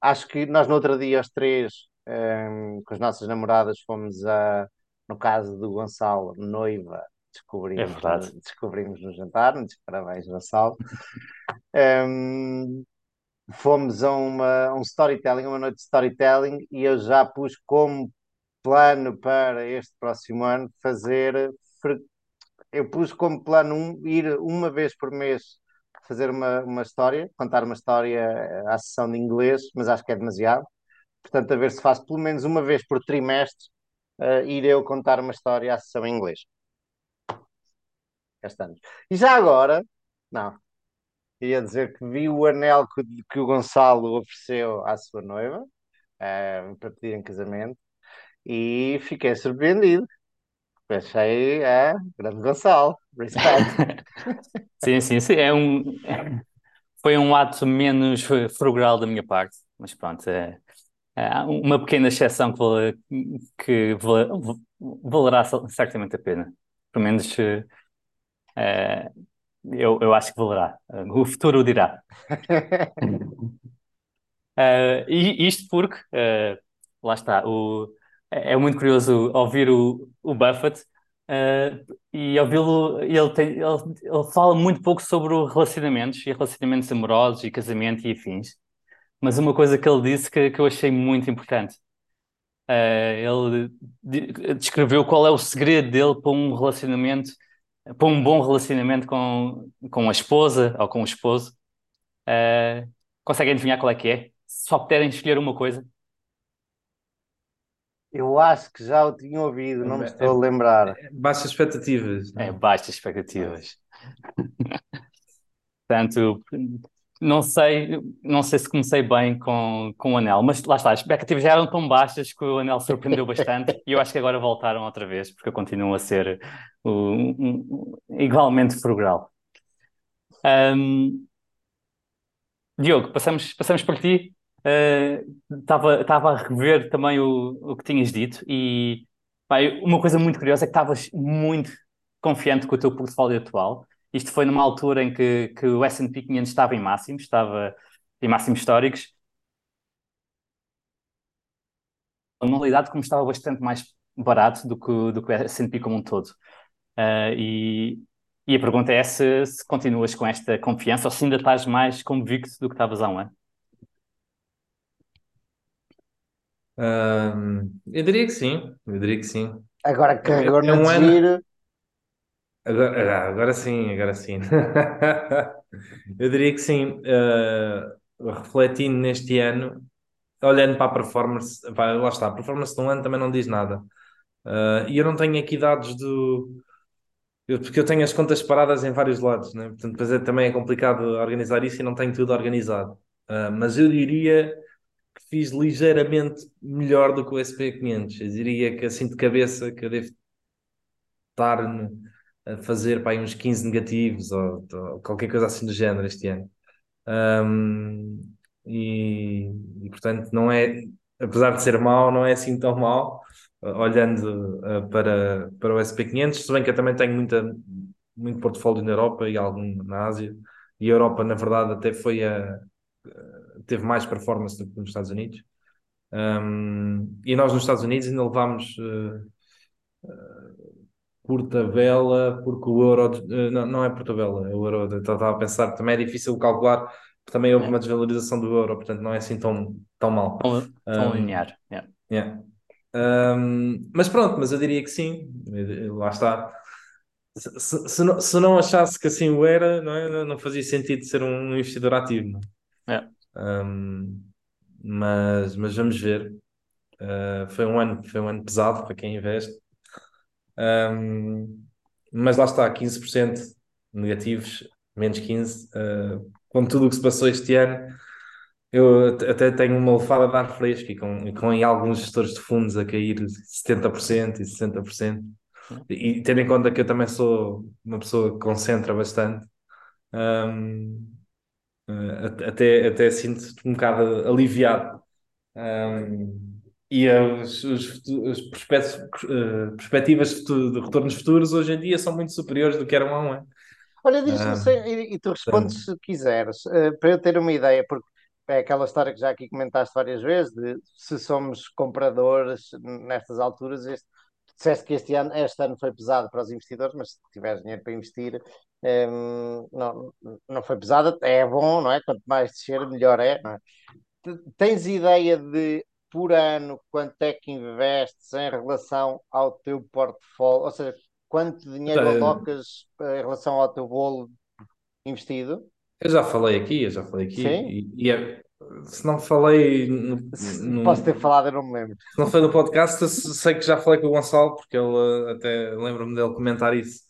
acho que nós no outro dia, os três, hum, com as nossas namoradas, fomos a, no caso do Gonçalo, noiva, É descobrimos, verdade. descobrimos no jantar. Muitos parabéns, Gonçalo. Hum, fomos a, uma, a um storytelling, uma noite de storytelling, e eu já pus como plano para este próximo ano fazer. Eu pus como plano um- ir uma vez por mês fazer uma, uma história, contar uma história à sessão de inglês, mas acho que é demasiado. Portanto, a ver se faço pelo menos uma vez por trimestre, eh, ir eu contar uma história à sessão em inglês. Cá estamos. E já agora, não, ia dizer que vi o anel que, que o Gonçalo ofereceu à sua noiva, eh, para pedir em casamento, e fiquei surpreendido. Achei, é, grande Gonçalo, respect. Sim, sim, sim. É um, foi um ato menos frugal da minha parte, mas pronto, é uma pequena exceção que, val- que val- valerá certamente a pena. Pelo menos eh, eh, eu, eu acho que valerá. O futuro o dirá. E isto porque, eh, lá está, o, é é muito curioso ouvir o, o Buffett eh, e ouvi-lo, ele, tem, ele, ele fala muito pouco sobre relacionamentos e relacionamentos amorosos e casamento e afins, mas uma coisa que ele disse que, que eu achei muito importante. Eh, ele de- descreveu qual é o segredo dele para um relacionamento, para um bom relacionamento com, com a esposa ou com o esposo. Eh, conseguem adivinhar qual é que é? Se só puderem escolher uma coisa. Eu acho que já o tinha ouvido, não me É- estou a lembrar. Baixas expectativas. não É baixas expectativas. Portanto, não sei, não sei se comecei bem com, com o anel, mas lá está, as expectativas já eram tão baixas que o anel surpreendeu bastante e eu acho que agora voltaram outra vez, porque eu continuo a ser um, um- um- igualmente frugal. Ahm, Diogo, passamos, passamos por ti. Estava estava a rever também o, o que tinhas dito e pá, uma coisa muito curiosa é que estavas muito confiante com o teu portfólio atual. Isto foi numa altura em que, que o S&P 500 estava em máximos, estava em máximos históricos. A normalidade como estava bastante mais barato do que, o- do que o S&P como um todo. Ah, e, e a pergunta é se, se continuas com esta confiança ou se ainda estás mais convicto do que estavas há um ano. Ahm, eu diria que sim, eu diria que sim. Agora carregou É na um de ano. giro. Agora, ah, agora sim, agora sim. Eu diria que sim. Ah, refletindo neste ano, olhando para a performance, pá, lá está, a performance de um ano também não diz nada. Uh, e eu não tenho aqui dados do. Eu, porque eu tenho as contas separadas em vários lados, né? Portanto, depois é, também é complicado organizar isso e não tenho tudo organizado. Mas eu diria que fiz ligeiramente melhor do que o SP500. Eu diria que assim de cabeça que eu devo estar a fazer aí uns 15 negativos ou, ou, qualquer coisa assim do género este ano. Um, e, e, portanto não é, apesar de ser mau, não é assim tão mau, olhando uh, para, para o SP500, se bem que eu também tenho muita, muito portfólio na Europa e algum na Ásia, e a Europa na verdade até foi a, teve mais performance do que nos Estados Unidos. Um, e nós nos Estados Unidos ainda levámos uh, por tabela, porque o euro uh, não, não, é por tabela, é o euro. Estava a pensar, também é difícil calcular, também houve é. uma desvalorização do euro, portanto não é assim tão, tão mal. Tão, tão um, linear. Yeah. Yeah. Um, mas pronto, mas eu diria que sim, lá está. Se, se, se, não, se não achasse que assim o era, não, é? não fazia sentido ser um investidor ativo. Não? É. Um, mas, mas vamos ver. Uh, foi um ano, foi um ano pesado para quem investe. Um, mas lá está, 15% negativos, menos 15%. Uh, com tudo o que se passou este ano, eu até tenho uma lefada de ar fresco e com, e com alguns gestores de fundos a cair 70% e 60%. E tendo em conta que eu também sou uma pessoa que concentra bastante, um, Uh, até, até sinto um bocado aliviado. Um, e os, os uh, perspectivas de, retornos futuros hoje em dia são muito superiores do que eram há um ano. Olha, diz um, e, e, tu respondes se quiseres, uh, para eu ter uma ideia, porque é aquela história que já aqui comentaste várias vezes, de se somos compradores nestas alturas, este, disseste que este ano, este ano foi pesado para os investidores, mas se tiveres dinheiro para investir, um, não, não foi pesado, é bom, não é? Quanto mais descer, melhor é, é? Tens ideia de, por ano, quanto é que investes em relação ao teu portfólio? Ou seja, quanto dinheiro alocas em relação ao teu bolo investido? Eu já falei aqui, eu já falei aqui, Sim? e, e é, se não falei. No, no, Posso ter falado, eu não me lembro. Se não foi no podcast, sei que já falei com o Gonçalo, porque ele até lembro-me dele comentar isso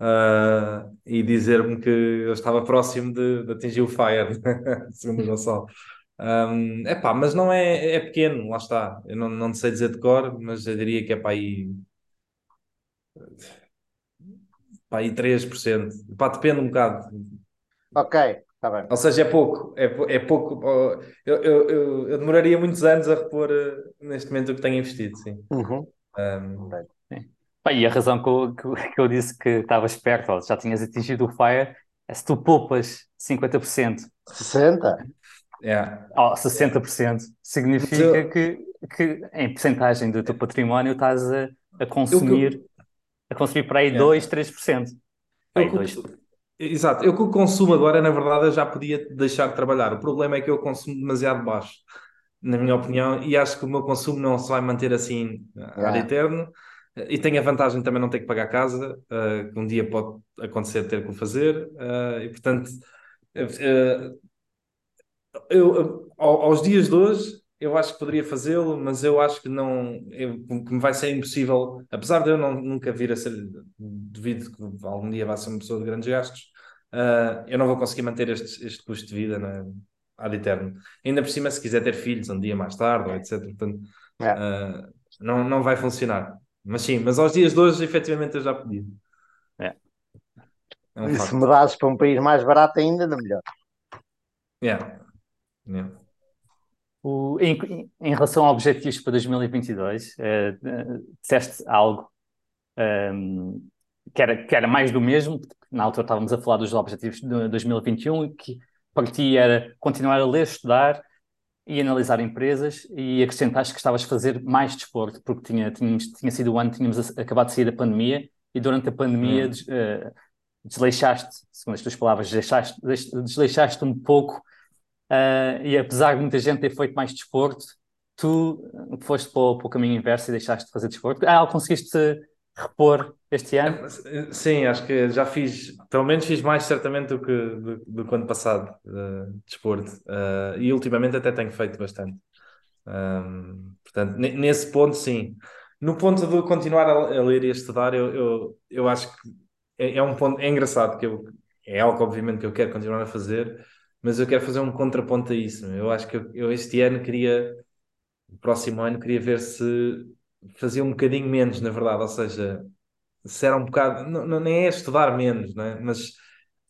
uh, e dizer-me que eu estava próximo de, de atingir o Fire, segundo o Gonçalo. Um, epá, mas não é, é pequeno, lá está. Eu não, não sei dizer de cor, mas eu diria que é para aí. Para aí 3%. Pá, depende um bocado. Ok, Tá bem. Ou seja, é pouco. É, é pouco. Eu, eu, eu, eu, demoraria muitos anos a repor uh, neste momento o que tenho investido, sim. Uhum. Um... e a razão que eu, que eu disse que estavas perto, já tinhas atingido o FIRE, é se tu poupas 50%. 60%? Yeah. Oh, 60% significa eu... que, que em porcentagem do teu património estás a, a consumir eu... a consumir para aí yeah. 2, 3%. Aí, eu, 2... Exato, eu que o consumo agora, na verdade, eu já podia deixar de trabalhar. O problema é que eu consumo demasiado baixo, na minha opinião, e acho que o meu consumo não se vai manter assim yeah. ad eterno. E tem a vantagem também não ter que pagar casa, uh, que um dia pode acontecer ter que o fazer, uh, e portanto, uh, eu, aos dias de hoje, eu acho que poderia fazê-lo, mas eu acho que não, eu, que me vai ser impossível, apesar de eu não, nunca vir a ser, devido que algum dia vá ser uma pessoa de grandes gastos, uh, eu não vou conseguir manter este, este custo de vida né, ad eterno. Ainda por cima, se quiser ter filhos um dia mais tarde, ou etc. Portanto, uh, não, não vai funcionar. Mas sim, mas aos dias de hoje, efetivamente, eu já podia. É. É um e se mudasses para um país mais barato ainda, ainda melhor. Yeah. Yeah. O, em, em, relação a objetivos para 2022, uh, uh, disseste algo um, ehm, que, era, que era mais do mesmo, na altura estávamos a falar dos objetivos de 2021, que para ti era continuar a ler, estudar e analisar empresas e acrescentaste que estavas a fazer mais desporto, porque tinha, tínhamos, tinha sido o ano, tínhamos acabado de sair da pandemia e durante a pandemia hum. des, uh, desleixaste, segundo as tuas palavras, desleixaste, desleixaste um pouco Uh, e apesar de muita gente ter feito mais desporto, tu foste para o, para o caminho inverso e deixaste de fazer desporto. Ah, conseguiste repor este ano? É, sim, acho que já fiz, pelo menos fiz mais certamente do que do, do ano passado uh, desporto. Uh, e ultimamente até tenho feito bastante. Um, portanto, nesse ponto, sim. no ponto de continuar a, a ler e a estudar, eu, eu, eu acho que é, é um ponto, é engraçado, que eu, é algo, obviamente, que eu quero continuar a fazer, mas eu quero fazer um contraponto a isso. Eu acho que eu, eu este ano queria, o próximo ano, queria ver se fazia um bocadinho menos, na verdade, ou seja, se era um bocado, não, não nem é estudar menos, né? mas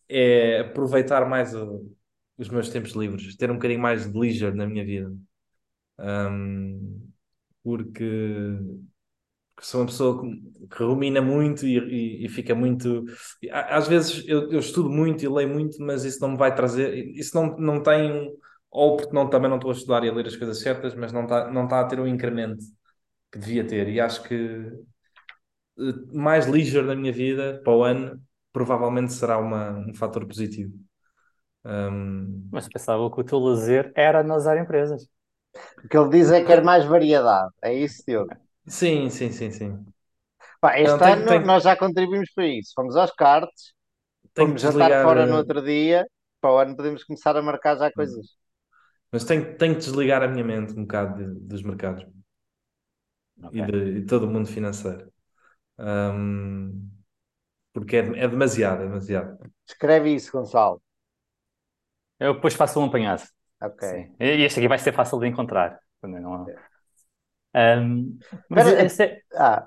é aproveitar mais o, os meus tempos livres, ter um bocadinho mais de leisure na minha vida. Um, porque, porque sou uma pessoa que, que rumina muito e, e, e, fica muito. Às vezes eu, eu, estudo muito e leio muito, mas isso não me vai trazer. Isso não, não tem. Ou porque não, também não estou a estudar e a ler as coisas certas, mas não está, não está a ter o um incremento que devia ter. E acho que eh, mais leisure na minha vida para o ano provavelmente será uma, um fator positivo. Um... Mas pensava que o teu lazer era nas empresas. O que ele diz é que quer mais variedade. É isso, Diogo? Sim, sim, sim, sim. Pá, este Não, ano tem... nós já contribuímos para isso. Fomos aos cartes, fomos jantar fora no outro dia. Para o ano podemos começar a marcar já coisas. Mas tenho, tenho que desligar a minha mente um bocado de, dos mercados okay. e de, de, todo o mundo financeiro. Um, porque é, é demasiado, é demasiado. Escreve isso, Gonçalo. Eu depois faço um apanhado. Ok. Sim. E este aqui vai ser fácil de encontrar. Não... Um, mas Pera, esse é... ah,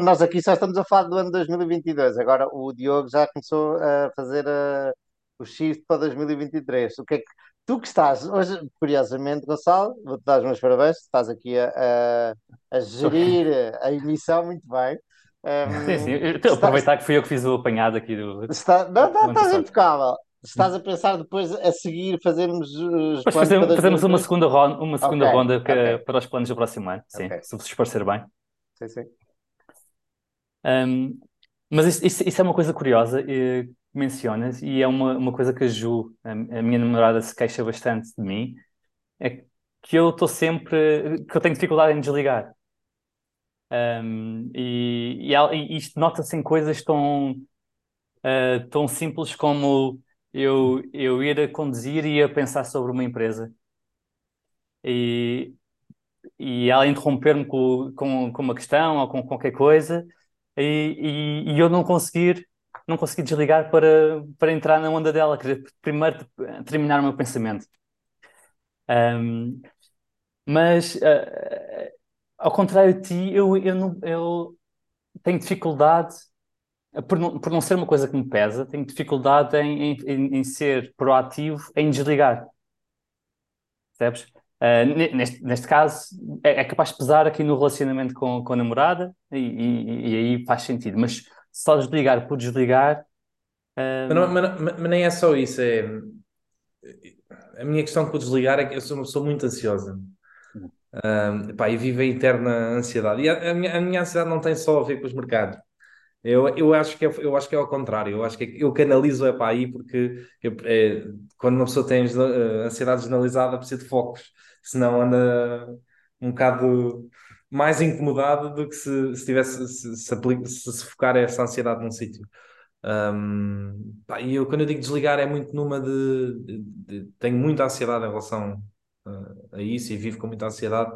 nós aqui só estamos a falar do ano 2022. Agora o Diogo já começou a fazer uh, o shift para 2023. O que é que tu que estás hoje, curiosamente, Gonçalo, vou-te dar os meus parabéns. Estás aqui a, a, a gerir a emissão muito bem. Um, sim, sim. Estou a aproveitar que fui eu que fiz o apanhado aqui do. Está, não, não, estás impecável. Estás a pensar depois a seguir fazermos os depois fazemos, fazemos uma segunda ronda, uma segunda okay, ronda que, okay. para os planos do próximo ano, sim, okay. se vos parecer bem. Sim, sim. Um, mas isso, isso, isso, é uma coisa curiosa que mencionas e é uma, uma coisa que a Ju, a, a minha namorada, se queixa bastante de mim, é que eu estou sempre, que eu tenho dificuldade em desligar. Um, e, e, e, isto nota-se em coisas tão, uh, tão simples como eu, eu ir a conduzir e a pensar sobre uma empresa. E, e ela interromper-me com, com, com uma questão ou com qualquer coisa e, e, e, eu não conseguir não conseguir desligar para, para entrar na onda dela, querer primeiro terminar o meu pensamento. Um, mas uh, ao contrário de ti, eu, eu, não, eu tenho dificuldade por não, por não ser uma coisa que me pesa, tenho dificuldade em, em, em ser proativo em desligar. Percebes? Uh, neste, neste caso, é, é, capaz de pesar aqui no relacionamento com, com a namorada e, e, e aí faz sentido, mas só desligar por desligar. Uh... Mas, não, mas, mas, nem é só isso, é a minha questão com o desligar é que eu sou uma pessoa muito ansiosa. Uh, pá, e vivo a eterna ansiedade. E a, a, minha, a minha ansiedade não tem só a ver com os mercados. Eu, eu, acho que é, eu acho que é ao contrário. Eu acho que eu canalizo é para aí porque eu, é, quando uma pessoa tem uh, ansiedade generalizada precisa de focos, senão anda um bocado mais incomodado do que se, se tivesse se, se, se, focar essa ansiedade num sítio. Um, e eu quando eu digo desligar é muito numa de, de, de tenho muita ansiedade em relação uh, a isso e vivo com muita ansiedade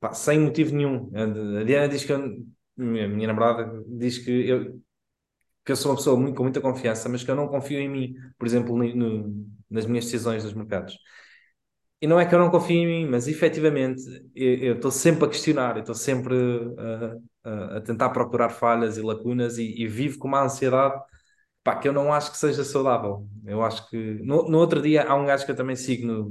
pá, sem motivo nenhum. A Diana diz que eu minha, minha namorada diz que eu, que eu sou uma pessoa muito, com muita confiança, mas que eu não confio em mim, por exemplo, no, nas minhas decisões dos mercados. E não é que eu não confio em mim, mas efetivamente eu estou sempre a questionar, estou sempre a, a, a, tentar procurar falhas e lacunas e, e, vivo com uma ansiedade pá, que eu não acho que seja saudável. Eu acho que. No, no outro dia há um gajo que eu também sigo no,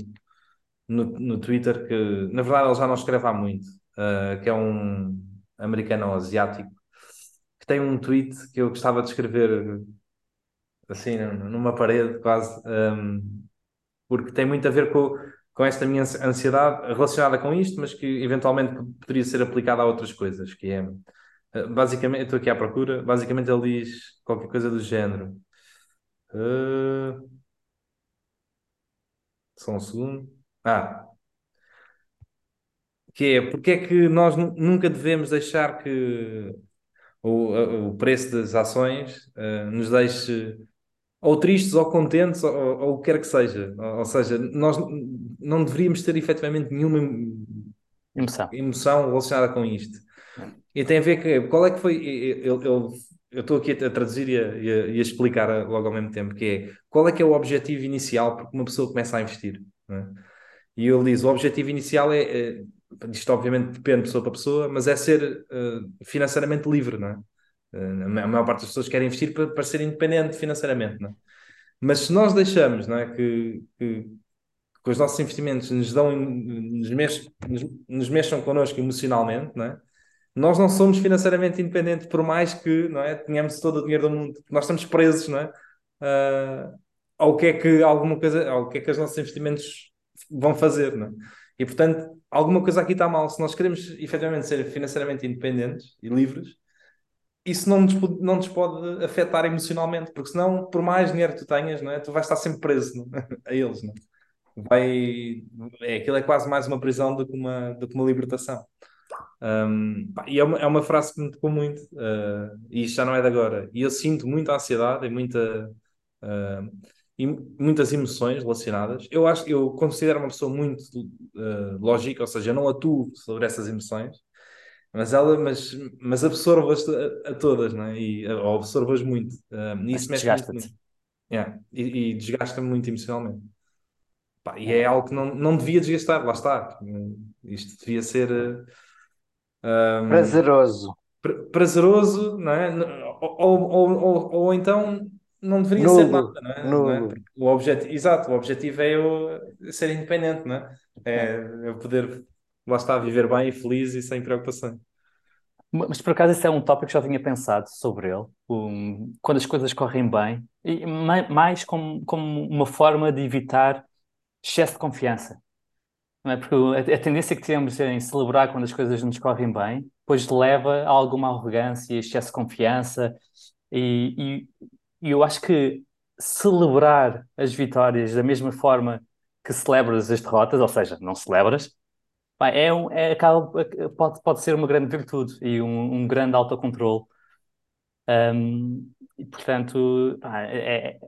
no, no Twitter que, na verdade, ele já não escreve há muito, uh, que é um americano ou asiático, que tem um tweet que eu gostava de escrever assim numa parede quase, um, porque tem muito a ver com, com esta minha ansiedade relacionada com isto, mas que eventualmente poderia ser aplicada a outras coisas, que é eh, basicamente, estou aqui à procura, basicamente ele diz qualquer coisa do género. Uh, só um segundo. Ah, que é porque é que nós nunca devemos deixar que o, o preço das ações uh, nos deixe ou tristes ou contentes ou, ou, o que quer que seja. Ou, ou, seja, nós não deveríamos ter efetivamente nenhuma Emoção. emoção relacionada com isto. E tem a ver com qual é que foi. Eu, eu, eu estou aqui a traduzir e a, e, a, e a, explicar logo ao mesmo tempo, que é qual é que é o objetivo inicial porque uma pessoa começa a investir. É? E ele diz: o objetivo inicial é, é, isto obviamente depende de pessoa para pessoa, mas é ser uh, financeiramente livre, não é? Uh, a maior parte das pessoas querem investir para, para ser independente financeiramente, não é? Mas se nós deixamos não é, que, que, que os nossos investimentos nos dão, nos, mex, nos, nos mexam connosco emocionalmente, não é? nós não somos financeiramente independentes, por mais que não é, tenhamos todo o dinheiro do mundo, nós estamos presos não é? Uh, ao que é que alguma coisa, ao que é que os nossos investimentos vão fazer, não é? E portanto, alguma coisa aqui está mal. Se nós queremos efetivamente ser financeiramente independentes e livres, isso não nos, não nos pode afetar emocionalmente, porque senão, por mais dinheiro que tu tenhas, não é? tu vais estar sempre preso é? a eles. Não é? Vai, é, aquilo é quase mais uma prisão do que uma, do que uma libertação. Um, e é uma, é uma frase que me tocou muito, uh, e isto já não é de agora. E eu sinto muita ansiedade e muita, uh, e muitas emoções relacionadas. Eu acho, eu considero uma pessoa muito uh, lógica, ou seja, eu não atuo sobre essas emoções, mas ela, mas, mas absorvo-as a, a, todas, não é? E, ou absorvo-as muito. e isso mexe muito. muito. Yeah. E, e desgasta-me muito emocionalmente. Pá, e é algo que não, não devia desgastar, lá está. Isto devia ser um, prazeroso. prazeroso, não é? Ou, ou, ou, ou, então não deveria Nulo. ser nada, não é? Não é? O objetivo, exato, o objetivo é eu ser independente, não é? É eu poder, lá está, viver bem e feliz e sem preocupação. Mas por acaso esse é um tópico que já tinha pensado sobre ele, um, quando as coisas correm bem, e mais como, como uma forma de evitar excesso de confiança. Não é? Porque a, a tendência que temos em celebrar quando as coisas nos correm bem, depois leva a alguma arrogância, excesso de confiança, e, e, e eu acho que celebrar as vitórias da mesma forma que celebras as derrotas, ou seja, não celebras, é um, é, pode, pode ser uma grande virtude e um, um grande autocontrole. Um, e, portanto, é, é,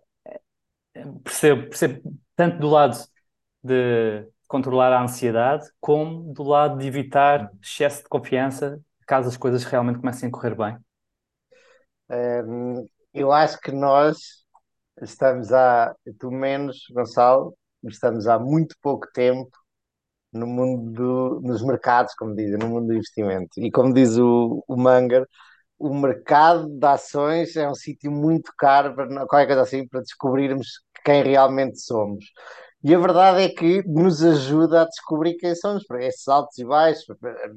é, percebo, percebo tanto do lado de controlar a ansiedade, como do lado de evitar excesso de confiança caso as coisas realmente comecem a correr bem? Eu acho que nós estamos há, tu menos, Gonçalo, estamos há muito pouco tempo no mundo do, nos mercados, como dizem, no mundo do investimento. E como diz o, o Manger, o mercado de ações é um sítio muito caro para qualquer coisa assim para descobrirmos quem realmente somos. E a verdade é que nos ajuda a descobrir quem somos, para esses altos e baixos,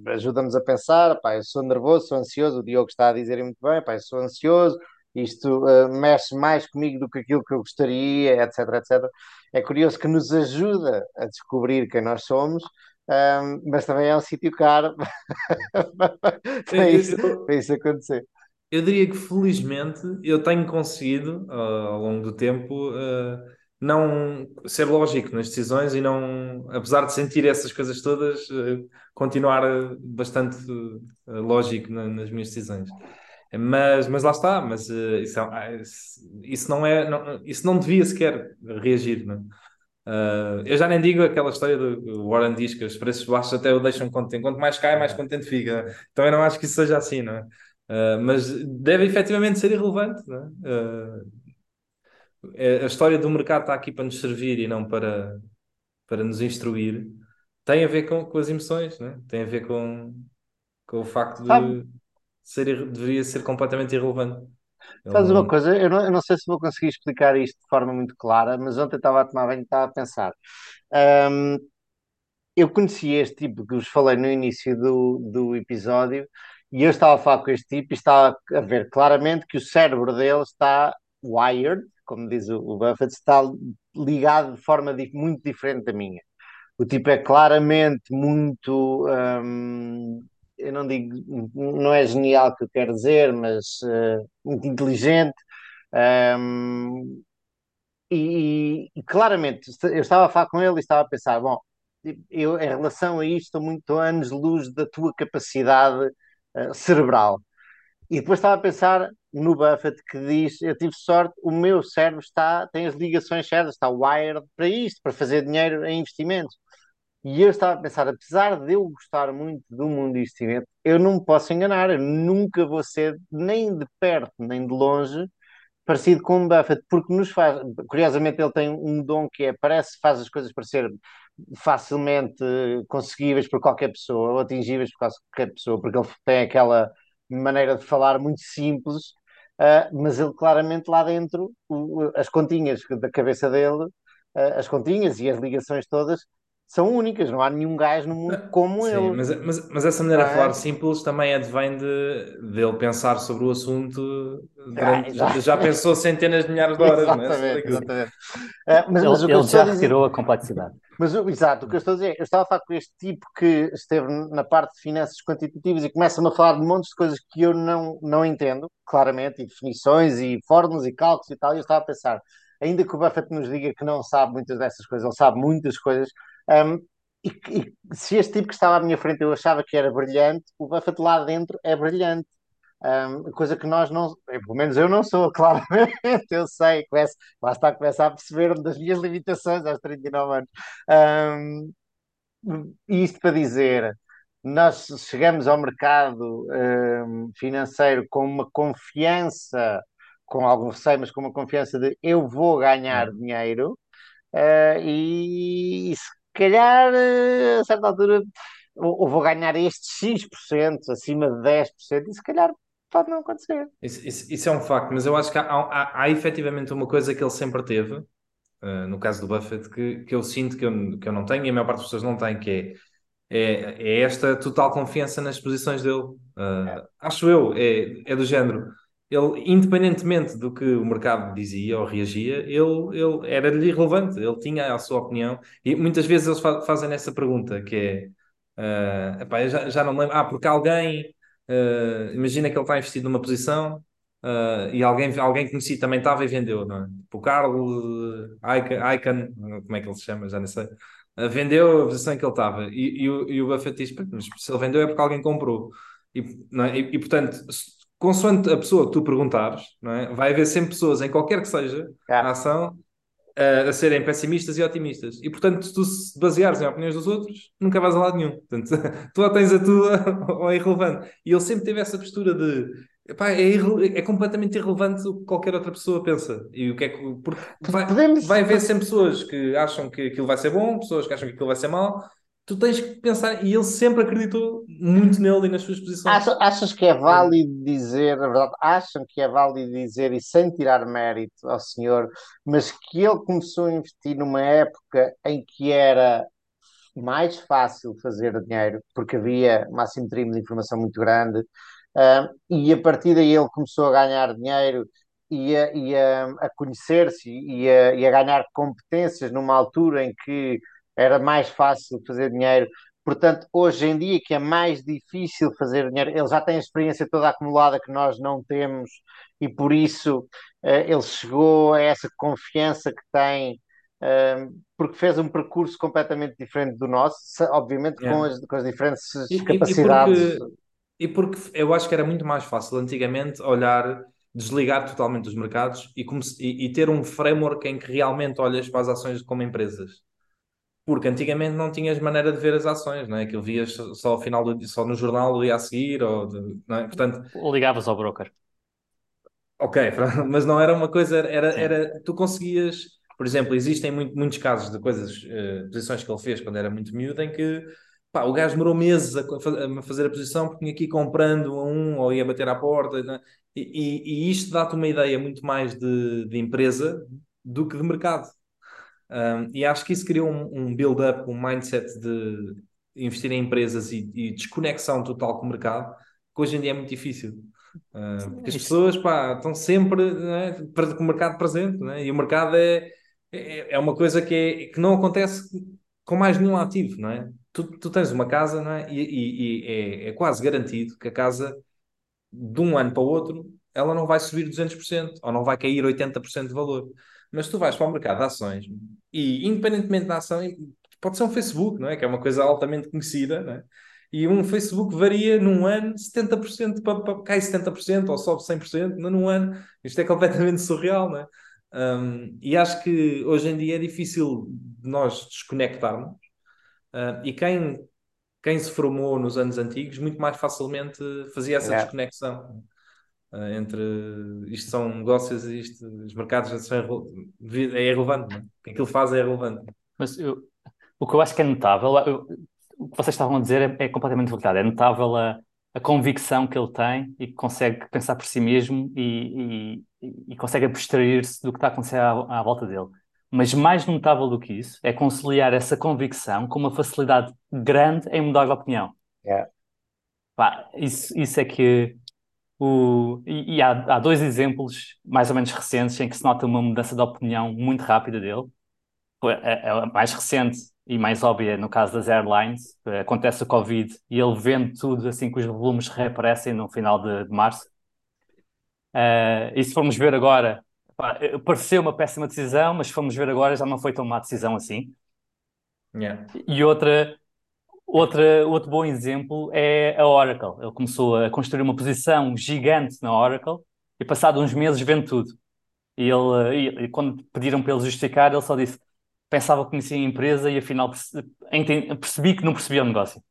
ajuda-nos a pensar, pá, eu sou nervoso, sou ansioso, o Diogo está a dizer muito bem, pá, eu sou ansioso, isto uh, mexe mais comigo do que aquilo que eu gostaria, etc, etc. É curioso que nos ajuda a descobrir quem nós somos, um, mas também é um sítio caro para, isso, para isso acontecer. Eu diria que felizmente eu tenho conseguido, uh, ao longo do tempo, uh não ser lógico nas decisões e não, apesar de sentir essas coisas todas, eh, continuar bastante lógico nas minhas decisões. Mas, mas lá está, mas isso, ah, isso não é, não, isso não devia sequer reagir, não Uh, eu já nem digo aquela história do Warren diz que os preços baixos até o deixam contente. Quanto mais cai, mais contente fica. Também não acho que isso seja assim, não é? Uh, mas deve efetivamente ser irrelevante, não é? Uh, é, a história do mercado está aqui para nos servir e não para, para nos instruir, tem a ver com, com as emoções, né? tem a ver com, com o facto de ser, deveria ser completamente irrelevante. Sabes uma coisa, eu não, eu não, sei se vou conseguir explicar isto de forma muito clara, mas ontem estava a tomar banho e estava a pensar. Um, eu conheci este tipo que vos falei no início do, do episódio e eu estava a falar com este tipo e estava a ver claramente que o cérebro dele está wired, como diz o, Buffett, está ligado de forma muito diferente da minha. O tipo é claramente muito. Hum, eu não digo. Não é genial que eu quero dizer, mas uh, muito inteligente. Um, e, e, claramente, eu estava a falar com ele e estava a pensar: bom, eu em relação a isto estou muito anos-luz da tua capacidade uh, cerebral. E depois estava a pensar no Buffett que diz: Eu tive sorte, o meu cérebro está, tem as ligações certas, está wired para isto, para fazer dinheiro em investimentos. E eu estava a pensar, apesar de eu gostar muito do mundo do investimento, eu não me posso enganar, eu nunca vou ser nem de perto nem de longe parecido com o Buffett, porque nos faz, curiosamente ele tem um dom que é, parece, faz as coisas parecer facilmente conseguíveis por qualquer pessoa, ou atingíveis por qualquer pessoa, porque ele tem aquela maneira de falar muito simples, uh, mas ele claramente lá dentro, o, as continhas da cabeça dele, uh, as continhas e as ligações todas, são únicas, não há nenhum gajo no mundo como Sim, ele. mas, mas, mas essa maneira de falar simples também advém de, de ele pensar sobre o assunto durante, ah, já pensou centenas de milhares de horas, exatamente, não é? Exatamente. Uh, mas, ele, mas ele já retirou a complexidade. Mas, exato, o que eu estou a dizer, eu estava a falar com este tipo que esteve na parte de finanças quantitativas e começa-me a falar de montes de coisas que eu não, não entendo, claramente, e definições e fórmulas e cálculos e tal, e eu estava a pensar, ainda que o Buffett nos diga que não sabe muitas dessas coisas, ele sabe muitas coisas, um, e, e, se este tipo que estava à minha frente eu achava que era brilhante, o Buffett lá dentro é brilhante. Um, coisa que nós não, pelo menos eu não sou, claramente, eu sei, começo, lá está, começa a perceber-me das minhas limitações aos 39 anos. Um, isto para dizer, nós chegamos ao mercado um, financeiro com uma confiança, com algum receio, mas com uma confiança de eu vou ganhar é. dinheiro, uh, e, e se calhar, uh, a certa altura, ou, ou vou ganhar estes X%, acima de 10%, e se calhar pode não acontecer. Isso, isso, isso, é um facto, mas eu acho que há, há, há efetivamente uma coisa que ele sempre teve, uh, no caso do Buffett, que, que eu sinto que eu, que eu não tenho e a maior parte das pessoas não tem, que é, é, é esta total confiança nas posições dele. Uh, é. Acho eu, é, é do género. Ele, independentemente do que o mercado dizia ou reagia, ele, ele era-lhe irrelevante, ele tinha a sua opinião, e muitas vezes eles fa fazem essa pergunta, que é, uh, epá, já, já não lembro, ah, porque alguém Uh, imagina que ele está investido numa posição uh, e alguém, alguém conhecido também estava e vendeu, não é? Tipo, o Carlos Icahn, como é que ele se chama, já não sei, vendeu a posição em que ele estava e, e, o, e o Buffett diz: mas se ele vendeu é porque alguém comprou. E, é? e, e portanto, consoante a pessoa que tu perguntares, não é? vai haver sempre pessoas, em qualquer que seja a ação, a, a serem pessimistas e otimistas. E, portanto, se tu se baseares em opiniões dos outros, nunca vais a lado nenhum. Portanto, tu ou tens a tua ou é irrelevante. E ele sempre teve essa postura de Epá, é, é, completamente irrelevante o que qualquer outra pessoa pensa. E o que é que. Porque vai, Podemos... vai haver sempre pessoas que acham que aquilo vai ser bom, pessoas que acham que aquilo vai ser mau, tu tens que pensar, e ele sempre acreditou muito nele e nas suas posições. Achas, achas que é válido dizer, na verdade, acham que é válido dizer, e sem tirar mérito ao senhor, mas que ele começou a investir numa época em que era mais fácil fazer dinheiro, porque havia uma assimetria de informação muito grande, uh, e a partir daí ele começou a ganhar dinheiro e a, a, conhecer-se e e a ganhar competências numa altura em que era mais fácil fazer dinheiro. Portanto, hoje em dia, que é mais difícil fazer dinheiro, ele já tem a experiência toda acumulada que nós não temos, e por isso uh, ele chegou a essa confiança que tem, uh, porque fez um percurso completamente diferente do nosso, obviamente com, as, com as diferentes e, capacidades. E porque, e porque eu acho que era muito mais fácil antigamente olhar desligar totalmente dos mercados e, e, e, ter um framework em que realmente olhas para as ações como empresas. Porque antigamente não tinhas maneira de ver as ações, não é? Que vias só ao final do, só no jornal o dia a seguir, ou não é? Portanto, ligavas ao broker. Ok, mas não era uma coisa, era, era tu conseguias, por exemplo, existem muito, muitos casos de coisas, uh, posições que ele fez quando era muito miúdo, em que pá, o gajo demorou meses a, a fazer a posição porque tinha que ir comprando a um ou ia bater à porta, é? e, e, e, isto dá-te uma ideia muito mais de, de empresa do que de mercado. Um, e acho que isso criou um, um build-up, um mindset de investir em empresas e, e, desconexão total com o mercado, que hoje em dia é muito difícil. Uh, porque as pessoas pá, estão sempre né, com o mercado presente, né? e o mercado é, é, é uma coisa que, é, que não acontece com mais nenhum ativo. Não é? tu, tu tens uma casa não é? e, e, e é, é quase garantido que a casa, de um ano para o outro, ela não vai subir 200% ou não vai cair 80% de valor. Mas tu vais para o mercado de ações e, independentemente da ação, pode ser um Facebook, não é? Que é uma coisa altamente conhecida, não é? E um Facebook varia num ano 70%, para, para, cai 70% ou sobe 100% num ano. Isto é completamente surreal, não é? Um, e acho que hoje em dia é difícil de nós desconectarmos Uh, e quem, quem se formou nos anos antigos muito mais facilmente fazia essa Yeah. desconexão entre isto são negócios e isto, os mercados são é irrelevante, não é? O que aquilo faz é irrelevante. Mas eu- o que eu acho que é notável, eu- o que vocês estavam a dizer é, é completamente verdade. É notável a, a convicção que ele tem e que consegue pensar por si mesmo e, e- e consegue abstrair-se do que está a acontecer à, à volta dele. Mas mais notável do que isso é conciliar essa convicção com uma facilidade grande em mudar de opinião. Yeah. Pá, isso, isso é que o, e, e há, há dois exemplos mais ou menos recentes em que se nota uma mudança de opinião muito rápida dele. A, a mais recente e mais óbvia no caso das airlines, acontece o Covid e ele vende tudo assim que os volumes reaparecem no final de, de março. Eh, e se formos ver agora, pá, eh, pareceu uma péssima decisão, mas se formos ver agora já não foi tão má decisão assim. Yeah. E outra, outra, outro bom exemplo é a Oracle. Ele começou a construir uma posição gigante na Oracle e, passado uns meses, vende tudo. E, ele, e, quando pediram para ele justificar, ele só disse: pensava que conhecia a empresa e afinal percebi que não percebia o negócio.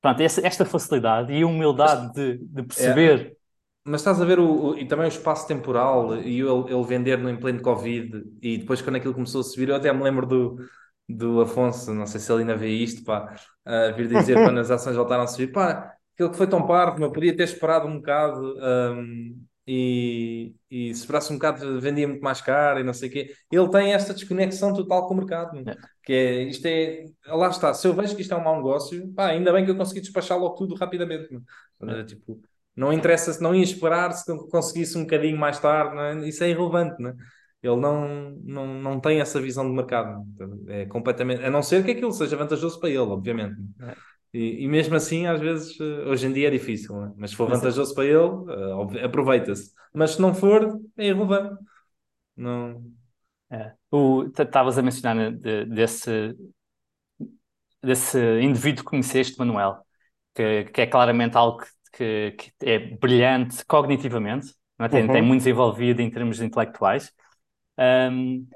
Pronto, esta facilidade e a humildade de, de perceber. Mas estás a ver o, o- e também o espaço temporal e ele, ele vender no em pleno Covid e depois quando aquilo começou a subir, eu até me lembro do, do Afonso, não sei se ele ainda vê isto, pá, a vir dizer quando as ações voltaram a subir, pá, aquilo que foi tão parvo, eu podia ter esperado um bocado hum, e, e se esperasse um bocado vendia muito mais caro e não sei o quê. Ele tem esta desconexão total com o mercado. É. que é, isto é, lá está, se eu vejo que isto é um mau negócio, pá, ainda bem que eu consegui despachar logo tudo rapidamente, meu. É. Tipo, não interessa se não ia esperar, se conseguisse um bocadinho mais tarde, não é? isso é irrelevante, não é? Ele não, não, não tem essa visão de mercado. É completamente. A não ser que aquilo seja vantajoso para ele, obviamente. É. E, e mesmo assim, às vezes, eh, hoje em dia é difícil, é? Mas se for Mas- vantajoso para ele, eh, aproveita-se. Mas se não for, é irrelevante. Não... É. Estavas a mencionar né, de- desse, desse indivíduo que conheceste, Manuel, que, que é claramente algo que, que, é brilhante cognitivamente, é? Tem, Uhum. tem muito desenvolvido em termos intelectuais. Um,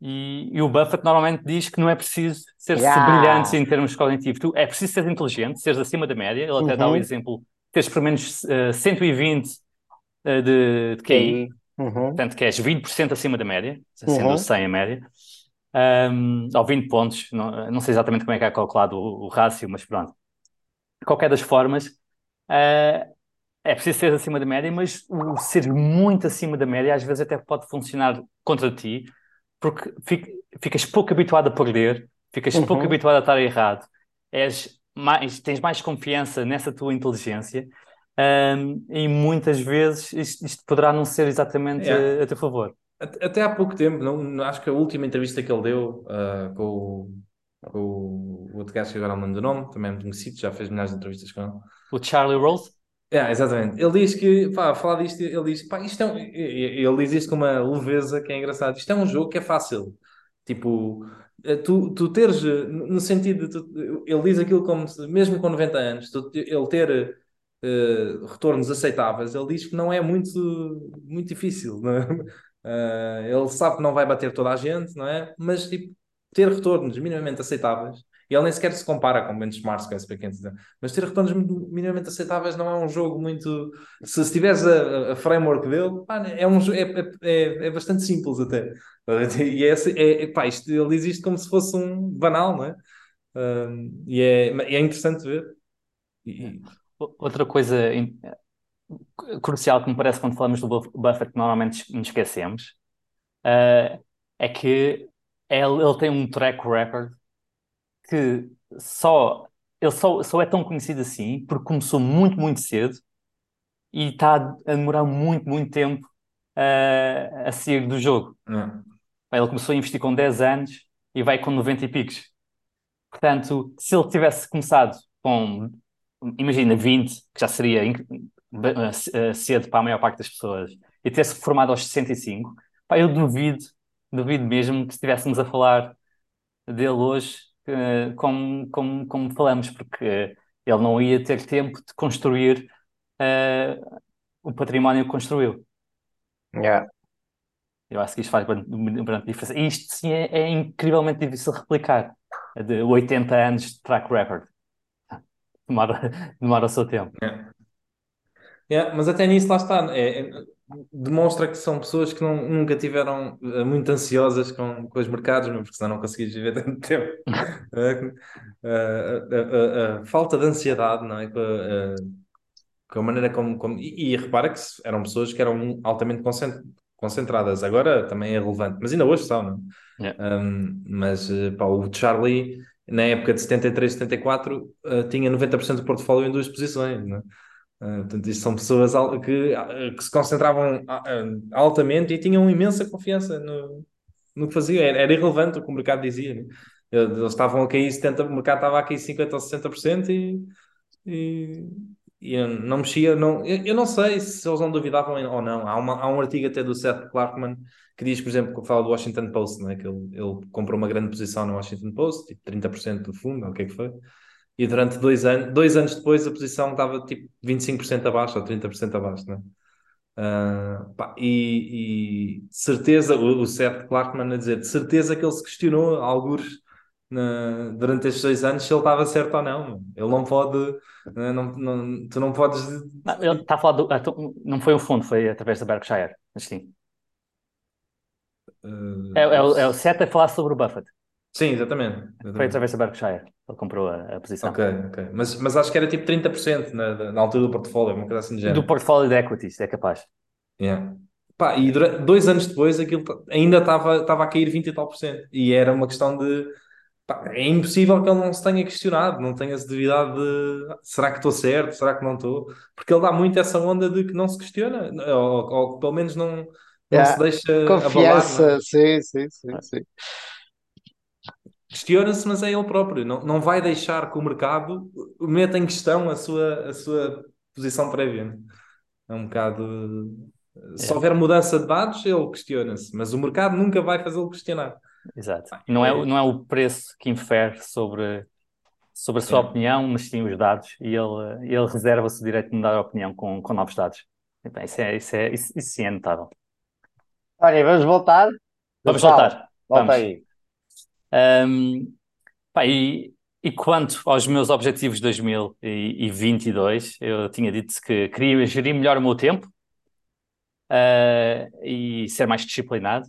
e, e o Buffett normalmente diz que não é preciso ser Yeah. brilhante em termos cognitivos. Tu, é preciso ser inteligente, seres acima da média. Ele até dá o Uhum. exemplo teres pelo menos eh, 120 eh, de, de QI. QI. Uhum. Portanto, que és 20% acima da média, sendo Uhum. 100 a média, um, ou 20 pontos, não, não sei exatamente como é que é calculado o, o rácio, mas pronto. De qualquer das formas, eh, é preciso ser acima da média, mas o ser muito acima da média às vezes até pode funcionar contra ti, porque fi- ficas pouco habituado a perder, ficas Uhum. pouco habituado a estar errado, és mais, tens mais confiança nessa tua inteligência. um, e muitas vezes isto, isto poderá não ser exatamente Yeah. a, a teu favor. Até há pouco tempo, não, acho que a última entrevista que ele deu ah, com, o- com o outro gajo que agora não lembro do nome, também é muito conhecido, já fez milhares de entrevistas com ele. O Charlie Rose? É, exatamente. Ele diz que, pá, falar disto, ele diz, pá, isto é um, ele diz isto com uma leveza que é engraçado. Isto é um jogo que é fácil. Tipo, eh, tu, tu teres, no sentido de, tu- ele diz aquilo como se, mesmo com 90 anos, tu- ele ter eh, retornos aceitáveis, ele diz que não é muito, muito difícil, não é? Eh, ele sabe que não vai bater toda a gente, não é? Mas, tipo, ter retornos minimamente aceitáveis, e ele nem sequer se compara com benchmarks, com SP 500, mas ter retornos mi- minimamente aceitáveis não é um jogo muito. Se, se tiveres a, a framework dele, pá, é, um, é, é, é- é bastante simples até. E é, é, é, pá, isto, ele isto como se fosse um banal, não é? Um, e é, é interessante ver. E- Outra coisa crucial que me parece quando falamos do Buff- Buffett, que normalmente nos esquecemos, eh, é que ele, ele tem um track record que só ele só, só é tão conhecido assim porque começou muito, muito cedo e está a demorar muito, muito tempo eh, a sair do jogo. não. Ele começou a investir com 10 anos e vai com 90 e picos. Portanto, se ele tivesse começado com, imagina, 20, que já seria ba- eh, cedo para a maior parte das pessoas, e ter-se formado aos 65, pá, eu duvido, duvido mesmo que estivéssemos a falar dele hoje eh, como, como, como falamos, porque ele não ia ter tempo de construir eh, o património que construiu. Yeah. Eu acho que isto faz bastante bastante diferença. E isto sim é, é incrivelmente difícil de replicar. de 80 anos de track record. Demora, demora o seu tempo. Yeah. Yeah, mas até nisso lá está. É, é, demonstra que são pessoas que não, nunca tiveram uh, muito ansiosas com, com os mercados, porque senão não conseguias viver tanto tempo. uh, uh, falta de ansiedade, não é? Com a maneira como. como... E, e, repara que eram pessoas que eram altamente concentradas. Agora também é relevante, mas ainda hoje são, não é? Yeah. Um, mas pá, o Charlie, na época de 73, 74, uh, tinha 90% do portfólio em duas posições, não é? Uh, portanto, isto são pessoas que, que se concentravam altamente e tinham imensa confiança no, no que faziam. Era, era irrelevante o que o mercado dizia. Né? Eles estavam a cair 70%, o mercado estava a cair 50% ou 60% e, e, e não mexia. Não, eu, eu, não sei se eles não duvidavam ou não. Há, uma, há um artigo até do Seth Clarkman que diz, por exemplo, que fala do Washington Post, né? que ele, ele comprou uma grande posição no Washington Post, tipo 30% do fundo, ou o que é que foi e durante dois anos, dois anos depois a posição estava tipo 25% abaixo ou 30% abaixo, né? Uh, pá, e, e certeza, o, o Seth Clarkman a dizer, de certeza que ele se questionou alguns na, durante estes dois anos se ele estava certo ou não. Ele não pode, né, não, não, tu não podes. Não, ele está a falar do. Ah, não foi o fundo, foi através da Berkshire, mas sim. Uh, é, é, é o Seth a falar sobre o Buffett. Sim, exatamente. exatamente. Foi através da Berkshire. Ele comprou a, a, posição. Ok, ok. Mas, mas acho que era tipo 30% na, na altura do portfólio, uma coisa assim de género. Do portfólio de equities, é capaz. Yeah. Pá, e durante, dois anos depois aquilo ainda estava estava a cair 20 e tal por cento. E era uma questão de. Pá, é impossível que ele não se tenha questionado, não tenha essa devidade de será que estou certo, será que não estou? Porque ele dá muito essa onda de que não se questiona, ou, ou pelo menos não, não yeah. se deixa. Confiança, abalar, é? sim, sim, sim. sim. Questiona-se, mas é ele próprio. Não, não vai deixar que o mercado meta em questão a sua, a sua posição prévia. É um bocado. É. Se houver mudança de dados, ele questiona-se, mas o mercado nunca vai fazê-lo questionar. Exato. Não é, não é o preço que infere sobre, sobre a sua é. opinião, mas sim os dados, e ele, ele reserva-se o direito de mudar a opinião com, com novos dados. Então, isso, é, isso, é, isso, isso sim é notável. Olha, vamos voltar? Vamos voltar. Volta vamos. aí. Um, pá, e, e quanto aos meus objetivos de 2022, eu tinha dito que queria gerir melhor o meu tempo uh, e ser mais disciplinado.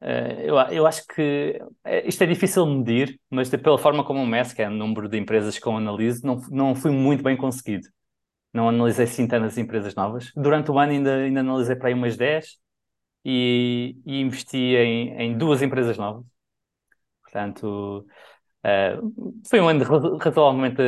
Uh, eu, eu acho que eh, isto é difícil medir, mas pela forma como o MES, que é o número de empresas que eu analiso, não, não fui muito bem conseguido. Não analisei assim tantas empresas novas. Durante o ano ainda, ainda analisei para aí umas 10 e, e investi em, em duas empresas novas. Portanto, uh, foi um ano razoavelmente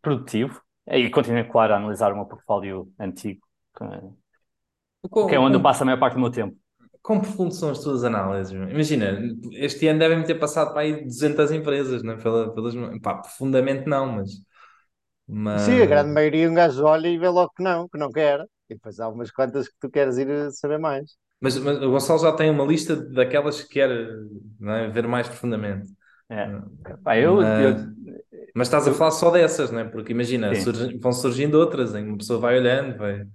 produtivo. E continuo, claro, a analisar o meu portfólio antigo, que é onde eu passo a maior parte do meu tempo. Quão profundo são as tuas análises? Imagina, este ano devem ter passado para aí 200 empresas, não é? Pela, pelas, pá, profundamente não, mas, mas... Sim, a grande maioria um gajo olha e vê logo que não, que não quer. E depois há umas quantas que tu queres ir saber mais. Mas, mas o Gonçalo já tem uma lista daquelas que quer é? ver mais profundamente. É. Pá, eu, mas, eu, mas, estás a falar só dessas, não é? Porque imagina, surgem, vão surgindo outras, em uma pessoa vai olhando, vai.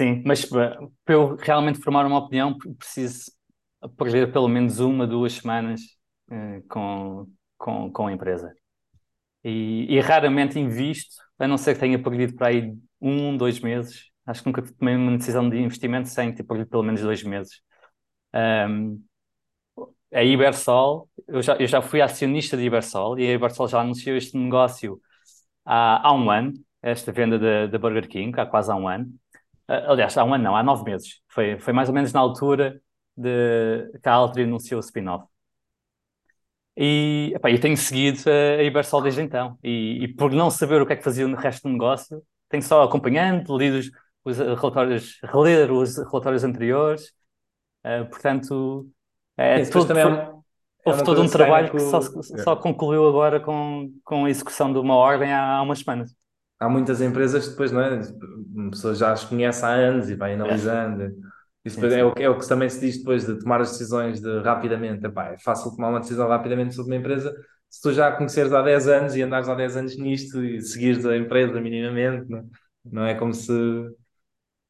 Sim, mas para eu realmente formar uma opinião, preciso perder pelo menos uma, duas semanas uh, com, com, com a empresa. E, e, raramente invisto, a não ser que tenha perdido para aí um, dois meses Acho que nunca tomei uma decisão de investimento sem perdido pelo menos dois meses. Um, a Ibersol, eu já, eu já fui acionista de Ibersol e a Ibersol já anunciou este negócio há, há um ano, esta venda da Burger King, há quase há um ano. Uh, aliás, há um ano não, há nove meses. Foi, foi mais ou menos na altura de, que a Altri anunciou o spin-off. E epá, eu tenho seguido a Ibersol desde então. E, e, por não saber o que é que fazia no resto do negócio, tenho só acompanhando, lido os, os relatórios, reler os relatórios anteriores, uh, portanto, é, Sim, todo, também é uma, houve é todo um trabalho que, só, só concluiu agora com, com a execução de uma ordem há, há umas semanas. Há muitas empresas que depois, não é? Uma pessoa já as conhece há anos e vai analisando. É. Isso sim, sim. É, o, é o que também se diz depois de tomar as decisões de rapidamente. Epá, é fácil tomar uma decisão rapidamente sobre uma empresa se tu já a conheceres há 10 anos e andares há 10 anos nisto e seguires a empresa minimamente, não, não é como se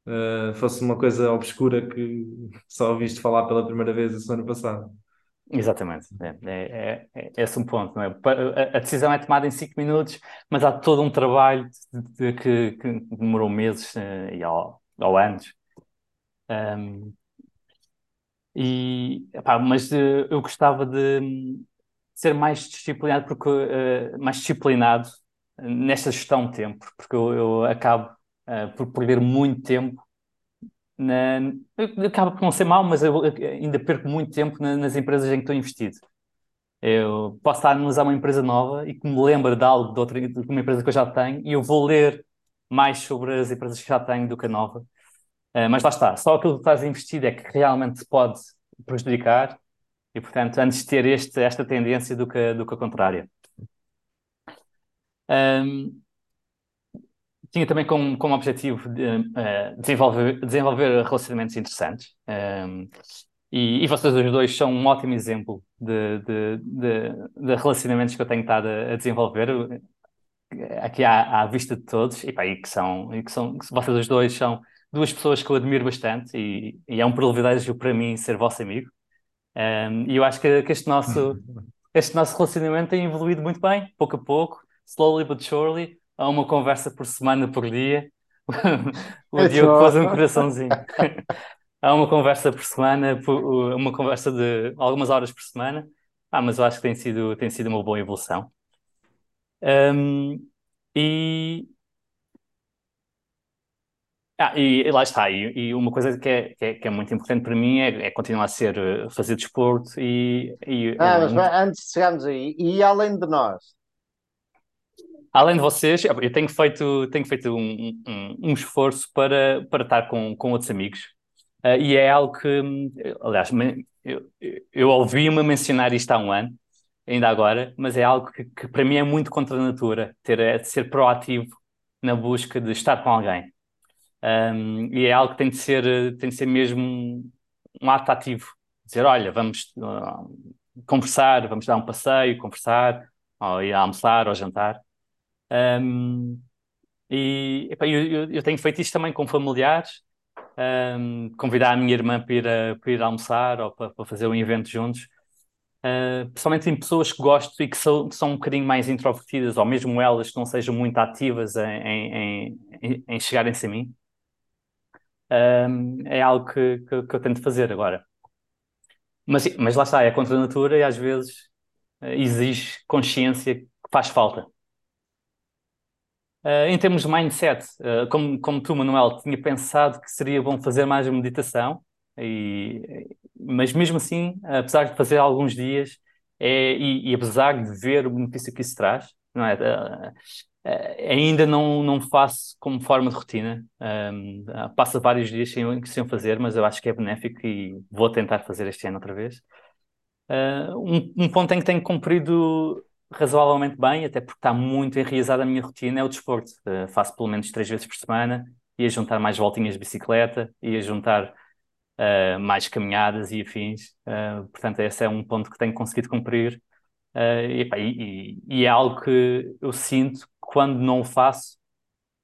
uh, fosse uma coisa obscura que só ouviste falar pela primeira vez a semana passada. Exatamente, é, é, é, é esse um ponto, é? A, a decisão é tomada em cinco minutos, mas há todo um trabalho de, de que, que demorou meses uh, e ou, ou anos. Um, e, mas uh, eu gostava de ser mais disciplinado, porque, uh, mais disciplinado nesta gestão de tempo, porque eu, eu acabo por perder muito tempo na, acaba por não ser mau, mas eu ainda perco muito tempo nas empresas em que estou investido. Eu posso estar a analisar uma empresa nova e que me lembra de algo de, outra, de uma empresa que eu já tenho e eu vou ler mais sobre as empresas que já tenho do que a nova. Uh, mas lá está, só aquilo que estás investido é que realmente te pode prejudicar e, portanto, antes de ter este, esta tendência do que, do que a contrária. Um, tinha também como, como objetivo de, uh, desenvolver, desenvolver relacionamentos interessantes. Um, ehm, e, e, vocês os dois são um ótimo exemplo de, de, de, de relacionamentos que eu tenho estado a, a desenvolver aqui à, à, vista de todos e, pá, e que são, e que são vocês os dois são duas pessoas que eu admiro bastante e, e é um privilégio para mim ser vosso amigo. Um, ehm, e eu acho que, que este nosso este nosso relacionamento tem evoluído muito bem, pouco a pouco, slowly but surely a uma conversa por semana por dia. o é Diogo pôs um coraçãozinho. há uma conversa por semana, uma conversa de algumas horas por semana. Ah, mas eu acho que tem sido, tem sido uma boa evolução. Um, e, ah, e, lá está, e, e uma coisa que é, que é, que, é, muito importante para mim é, é continuar a ser, fazer desporto e... e ah, mas antes de chegarmos aí, e além de nós, além de vocês, eu tenho feito, tenho feito um, um, um esforço para, para estar com, com outros amigos. Uh, e é algo que, aliás, eu, eu ouvi-me mencionar isto há um ano, ainda agora, mas é algo que, que para mim é muito contra a natura, ter, é de ser proativo na busca de estar com alguém. Um, e é algo que tem de ser, tem de ser mesmo um, um ato ativo. Dizer, olha, vamos uh, conversar, vamos dar um passeio, conversar, ou ir almoçar ou jantar. E eu, eu, tenho feito isto também com familiares, um, convidar a minha irmã para ir, a, para ir almoçar ou para, para, fazer um evento juntos, uh, principalmente em pessoas que gosto e que são, que são um bocadinho mais introvertidas, ou mesmo elas que não sejam muito ativas em, em, em, em chegarem-se a mim. Um, é algo que, que, que, eu tento fazer agora. Mas, mas lá está, é contra a natura e às vezes uh, exige consciência que faz falta. Uh, em termos de mindset, uh, como, como tu, Manuel, tinha pensado que seria bom fazer mais meditação, e, mas mesmo assim, apesar de fazer alguns dias, é, e, e apesar de ver o benefício que isso traz, não é? Uh, ainda não, não faço como forma de rotina. Um, passa vários dias sem, sem fazer, mas eu acho que é benéfico e vou tentar fazer este ano outra vez. Um, um ponto em que tenho cumprido razoavelmente bem, até porque está muito enraizada a minha rotina, é o desporto. Uh, faço pelo menos três vezes por semana, ia juntar mais voltinhas de bicicleta, ia juntar uh, mais caminhadas e afins. Uh, portanto, esse é um ponto que tenho conseguido cumprir. E, e, e, é algo que eu sinto quando não o faço,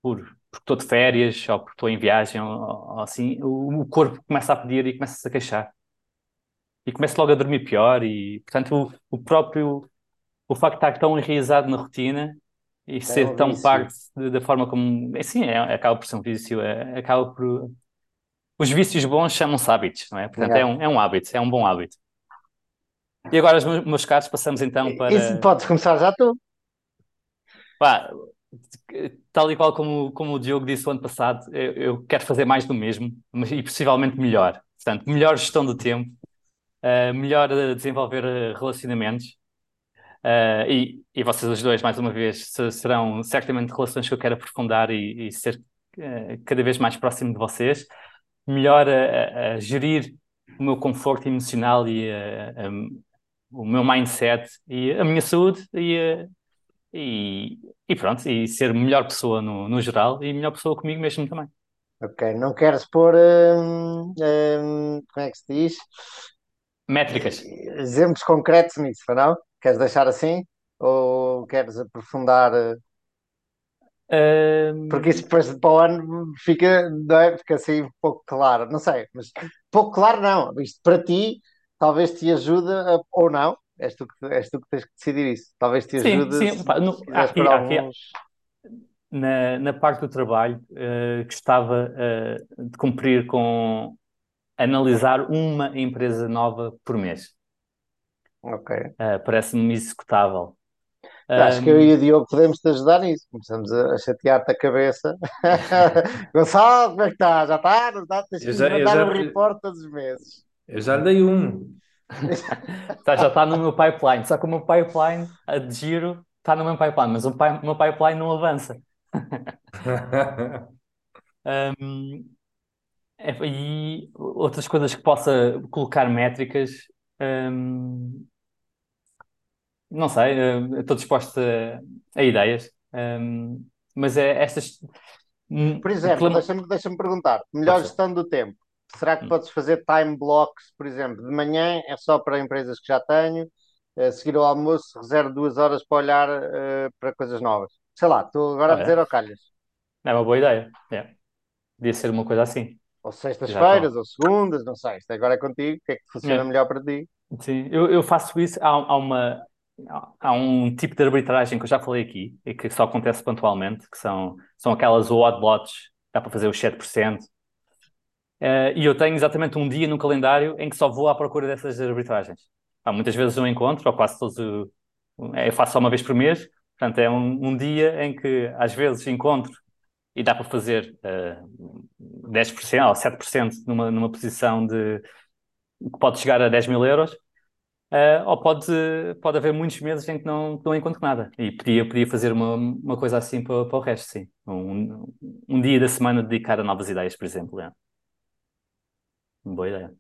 por, porque estou de férias ou porque estou em viagem ou, ou assim, o, o, corpo começa a pedir e começa-se a queixar. E começa logo a dormir pior e, portanto, o, o próprio o facto de estar tão enraizado na rotina e é ser tão vício. parte da forma como. É, sim, é, acaba por ser um vício, é, acaba por. Os vícios bons chamam-se hábitos, não é? Portanto, é. é. um, é um hábito, é um bom hábito. E agora, os meus caros, passamos então para. Isso, podes começar já tu. Pá, tal e qual como, como o Diogo disse o ano passado, eu, eu quero fazer mais do mesmo, mas, e possivelmente melhor. Portanto, melhor gestão do tempo, uh, melhor desenvolver eh, relacionamentos, Uh, e, e vocês os dois, mais uma vez, serão certamente relações que eu quero aprofundar e, e ser uh, cada vez mais próximo de vocês. Melhor a, a gerir o meu conforto emocional e a, a, o meu mindset e a minha saúde e, e, e, pronto, e ser melhor pessoa no, no geral e melhor pessoa comigo mesmo também. Ok, não queres pôr, hum, hum, como é que se diz? Métricas. Exemplos concretos nisso, não? Queres deixar assim? Ou queres aprofundar? Um... Porque isso depois para o ano fica, não é? fica assim um pouco claro, não sei, mas pouco claro não. Isto para ti talvez te ajude a- ou não. És tu, que, és tu que tens que decidir isso. Talvez te Sim, ajude sim. Pá, no- quiseres aqui, alguns. na, na parte do trabalho, eh, gostava, eh, de cumprir com analisar uma empresa nova por mês. Ok. Eh, parece-me executável. Acho que eu e o Diogo podemos te ajudar nisso. Começamos a, a chatear-te a cabeça. Gonçalo, como é que está? Já está? Não está? Tens Eu que já- mandar já- um report todos os meses. Eu já dei um. Tá, já está no meu pipeline, só que o meu pipeline a de giro está no meu pipeline, mas o, pi- o meu pipeline não avança. Um, é, e outras coisas que possa colocar métricas, um, não sei, eh, estou disposto a, a ideias, um, mas é estas. hum, Por exemplo, reclama- deixa-me deixa perguntar: melhor gestão do tempo. Será que Hum. podes fazer time blocks, por exemplo, de manhã é só para empresas que já tenho, a seguir ao almoço reservo duas horas para olhar eh, para coisas novas. Sei lá, estou agora a Olha. dizer ao calhas. é uma boa ideia. É. Podia ser uma coisa assim. Ou sextas-feiras, ou segundas, não sei. Isto agora é contigo. O que é que funciona É. melhor para ti? Sim, eu, eu faço isso. Há, há uma, há um tipo de arbitragem que eu já falei aqui e que só acontece pontualmente, que são, são aquelas odd lots, dá para fazer os 7%. Eh, e eu tenho exatamente um dia no calendário em que só vou à procura dessas arbitragens. Há muitas vezes um encontro, ou quase todos. o- eh, Eu faço só uma vez por mês, portanto, é um, um dia em que às vezes encontro e dá para fazer eh, 10% ou 7% numa, numa posição de que pode chegar a 10 mil euros. Uh, ou pode, pode haver muitos meses em que não, que não encontro nada. E podia, podia fazer uma, uma coisa assim para, para o resto, sim. Um, um dia da semana dedicado a novas ideias, por exemplo. É. Boa ideia.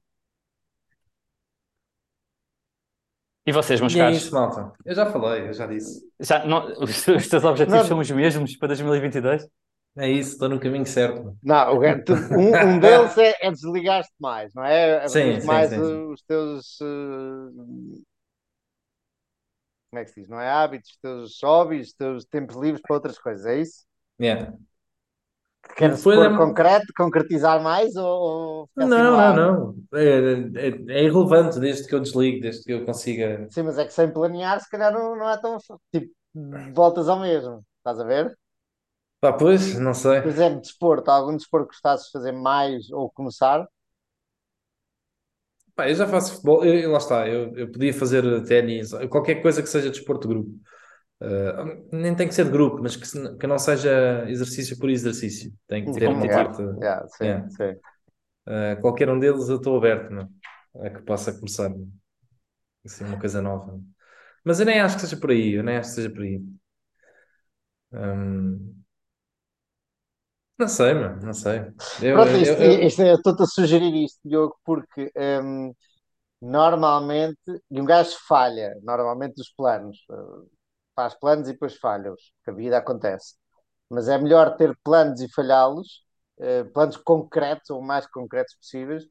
E vocês, meus E é caros? isso, malta. Eu já falei, eu já disse. Já, não, os, os teus objetivos Não. são os mesmos para 2022? É isso, estou no caminho certo. Não, o um, um deles é, é desligar-te mais, não é? Sim, sim, mais sim, sim. os teus. uh, como é que se diz? Não é hábitos, os teus hobbies, os teus tempos livres para outras coisas, é isso? Yeah. Queres pôr é- concreto, concretizar mais ou, ou ficar assim Não, não, não. É, é- é irrelevante desde que eu desligue, desde que eu consiga. Sim, mas é que sem planear, se calhar não, não é tão. Tipo, voltas ao mesmo, estás a ver? Pá, pois, não sei. Por exemplo, desporto, há algum desporto que gostasses de fazer mais ou começar? Pá, eu já faço futebol, eu, eu- lá está, eu, eu podia fazer ténis, qualquer coisa que seja desporto de grupo. Ah, nem tem que ser de grupo, mas que, se- que não seja exercício por exercício. Tem que ter uma Competitivo. parte. Yeah, sim, Yeah. sim. ah, qualquer um deles eu estou aberto, não? A que possa começar assim, uma coisa nova. Mas eu nem acho que seja por aí, eu nem acho que seja por aí. Não sei, mano, não sei. Eu, Pronto, eu- isto, eu- isto é- eu estou-te a sugerir isto, Diogo, porque hum, normalmente, e um gajo falha, normalmente os planos, uh, faz planos e depois falha-os, que a vida acontece. Mas é melhor ter planos e falhá-los, uh, planos concretos ou mais concretos possíveis,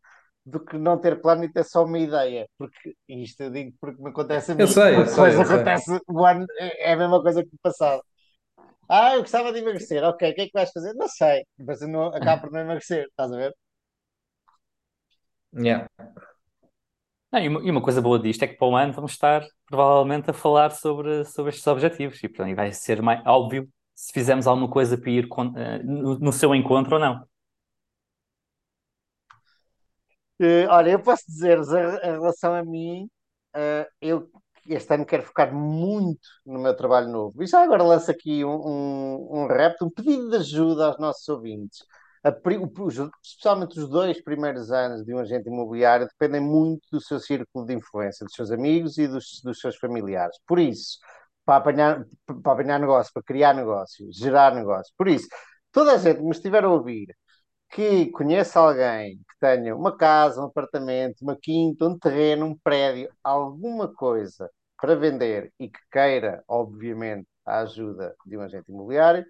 do que não ter plano e ter só uma ideia. Porque isto eu digo porque me acontece a mim. Eu sei, eu sei, sei. acontece o ano, é é a mesma coisa que o passado. Ah, eu gostava de emagrecer. Ok, o que é que vais fazer? Não sei. Mas eu não, acabo por não emagrecer, estás a ver? yeah. Não, e, uma, e uma coisa boa disto é que para o ano vamos estar provavelmente a falar sobre, sobre estes objetivos e, portanto, vai ser mais óbvio se fizermos alguma coisa para ir con- eh, no, no seu encontro ou não. Eh, olha, eu posso dizer-vos, a- em relação a mim, eh, eu este ano quero focar muito no meu trabalho novo. E já agora lanço aqui um, um, um repto, um pedido de ajuda aos nossos ouvintes. A o- especialmente os dois primeiros anos de um agente imobiliário dependem muito do seu círculo de influência, dos seus amigos e dos, dos seus familiares. Por isso, para apanhar, para apanhar negócio, para criar negócio, gerar negócio. Por isso, toda a gente que me estiver a ouvir que conheça alguém que tenha uma casa, um apartamento, uma quinta, um terreno, um prédio, alguma coisa para vender e que queira, obviamente, a ajuda de um agente imobiliário,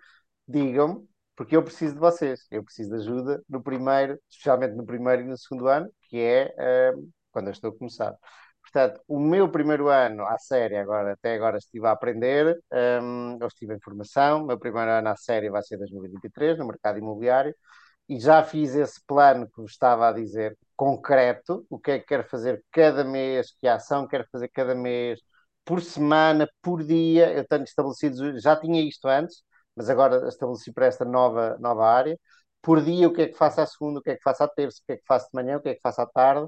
digam-me, porque eu preciso de vocês. Eu preciso de ajuda no primeiro, especialmente no primeiro e no segundo ano, que é eh, quando eu estou a começar. Portanto, o meu primeiro ano à série, agora, até agora estive a aprender, um, eu estive em formação, o meu primeiro ano à série vai ser 2023, no mercado imobiliário, e já fiz esse plano que vos estava a dizer, concreto, o que é que quero fazer cada mês, que ação quero fazer cada mês, por semana, por dia, eu tenho estabelecido, já tinha isto antes, mas agora estabeleci para esta nova, nova área, por dia o que é que faço à segunda, o que é que faço à terça, o que é que faço de manhã, o que é que faço à tarde,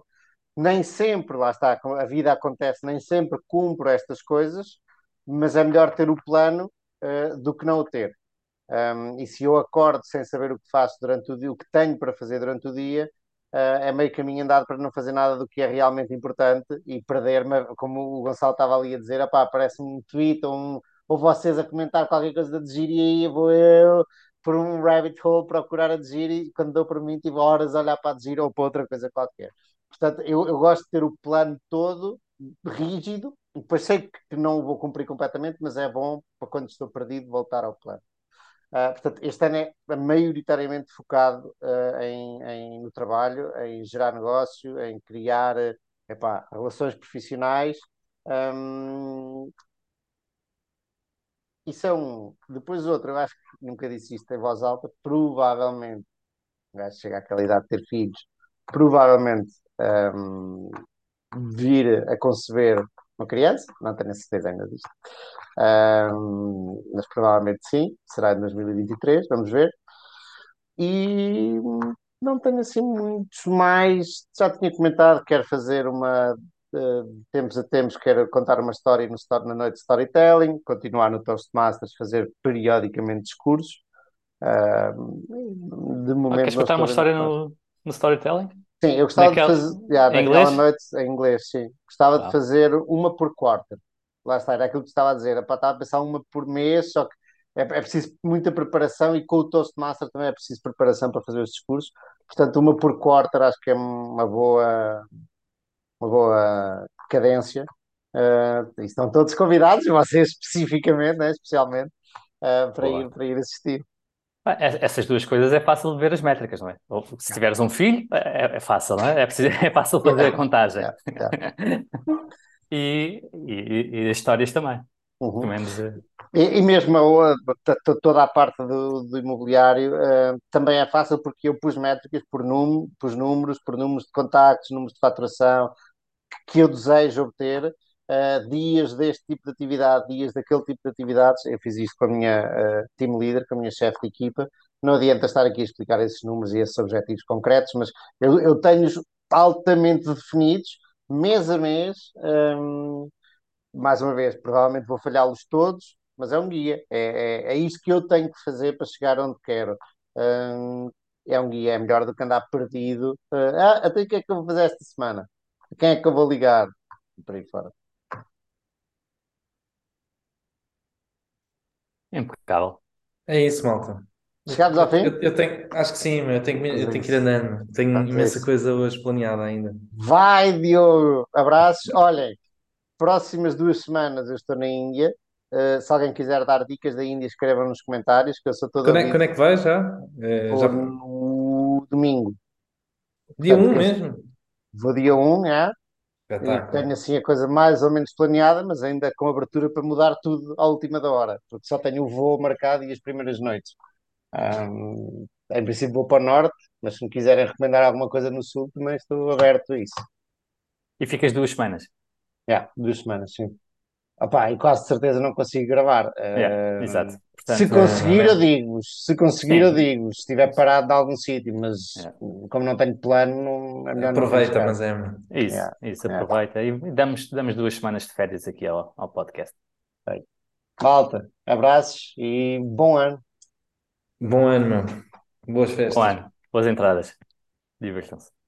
nem sempre, lá está, a vida acontece, nem sempre cumpro estas coisas, mas é melhor ter o plano uh, do que não o ter. Um, e se eu acordo sem saber o que faço durante o dia, o que tenho para fazer durante o dia, uh, é meio caminho andado para não fazer nada do que é realmente importante e perder-me, como o Gonçalo estava ali a dizer, aparece um tweet ou, um, ou vocês a comentar qualquer coisa da Degir e aí vou eu por um rabbit hole procurar a Degir e quando dou por mim tive horas a olhar para a Degir ou para outra coisa qualquer. Portanto, eu, eu gosto de ter o plano todo rígido, depois sei que não o vou cumprir completamente, mas é bom para quando estou perdido voltar ao plano. Uh, portanto, este ano é maioritariamente focado uh, em, em, no trabalho, em gerar negócio, em criar epá, relações profissionais. Um, é um. Depois outro, eu acho que nunca disse isto em voz alta, provavelmente, vai chegar àquela idade de ter filhos, provavelmente um, vir a conceber uma criança, não tenho a certeza ainda disto, um, mas provavelmente sim, será em 2023, vamos ver. E não tenho assim muitos mais. Já tinha comentado, quero fazer uma. De tempos a tempos, quero contar uma história no, na noite de storytelling, continuar no Toastmasters, fazer periodicamente discursos. Uh, de momento, Queres contar uma história no, no storytelling? Sim, eu gostava Naquela... de fazer. Yeah, em inglês? noite, em inglês, sim. Gostava de fazer uma por quarter. Lá está, era aquilo que estava a dizer. Estava a pensar uma por mês, só que é, é preciso muita preparação e com o Toastmaster também é preciso preparação para fazer os discursos. Portanto, uma por quarter acho que é uma boa, uma boa cadência. Uh, estão todos convidados, vocês especificamente, né, especialmente, uh, para, ir, para ir assistir. Ah, essas duas coisas é fácil de ver as métricas, não é? Ou, se tiveres um filho, é, é fácil, não é? É, preciso, é fácil fazer a contagem. e, e, e as histórias também. Uhum. Uh... e, e, mesmo a, toda a parte do, do imobiliário uh, também é fácil porque eu pus métricas por, num, por números, por números de contactos, números de faturação que eu desejo obter uh, dias deste tipo de atividade, dias daquele tipo de atividades. Eu fiz isto com a minha uh, team leader, com a minha chefe de equipa. Não adianta estar aqui a explicar esses números e esses objetivos concretos, mas eu, eu tenho-os altamente definidos, mês a mês. Um, mais uma vez, provavelmente vou falhá-los todos, mas é um guia. É, é, é isto que eu tenho que fazer para chegar onde quero. Um, é um guia, é melhor do que andar perdido. Uh, ah, até o que é que eu vou fazer esta semana? quem é que eu vou ligar? E por aí fora. Impecável. É isso, malta. Chegados ao fim? Eu, eu tenho, acho que sim, eu tenho, eu tenho que ir andando. Tenho Pronto, é imensa isso. coisa hoje planeada ainda. Vai, Diogo! Abraços. Olhem, próximas duas semanas eu estou na Índia. Uh, se alguém quiser dar dicas da Índia, escrevam nos comentários, que eu sou todo Quando é, quando é que vai já? É, já... no domingo. Dia 1 um mesmo? Vou dia 1, um, é? Tenho assim a coisa mais ou menos planeada, mas ainda com abertura para mudar tudo à última da hora, porque só tenho o voo marcado e as primeiras noites. Um, em princípio vou para o norte, mas se me quiserem recomendar alguma coisa no sul, também estou aberto a isso. E ficas duas semanas? É, yeah, duas semanas, sim. Opa, e quase certeza não consigo gravar. Yeah, uh, exato. Portanto, se conseguir, é, eu digo-vos. Se conseguir, Sim. eu digo-vos. Se estiver parado em algum sítio, mas yeah. como não tenho plano, não, é melhor Aproveita, não mas é. Isso, yeah. isso, aproveita. E damos, damos duas semanas de férias aqui ao, ao podcast. Malta, abraços e bom ano. Bom ano, meu. Boas festas. Bom ano. Boas entradas. Divirtam-se.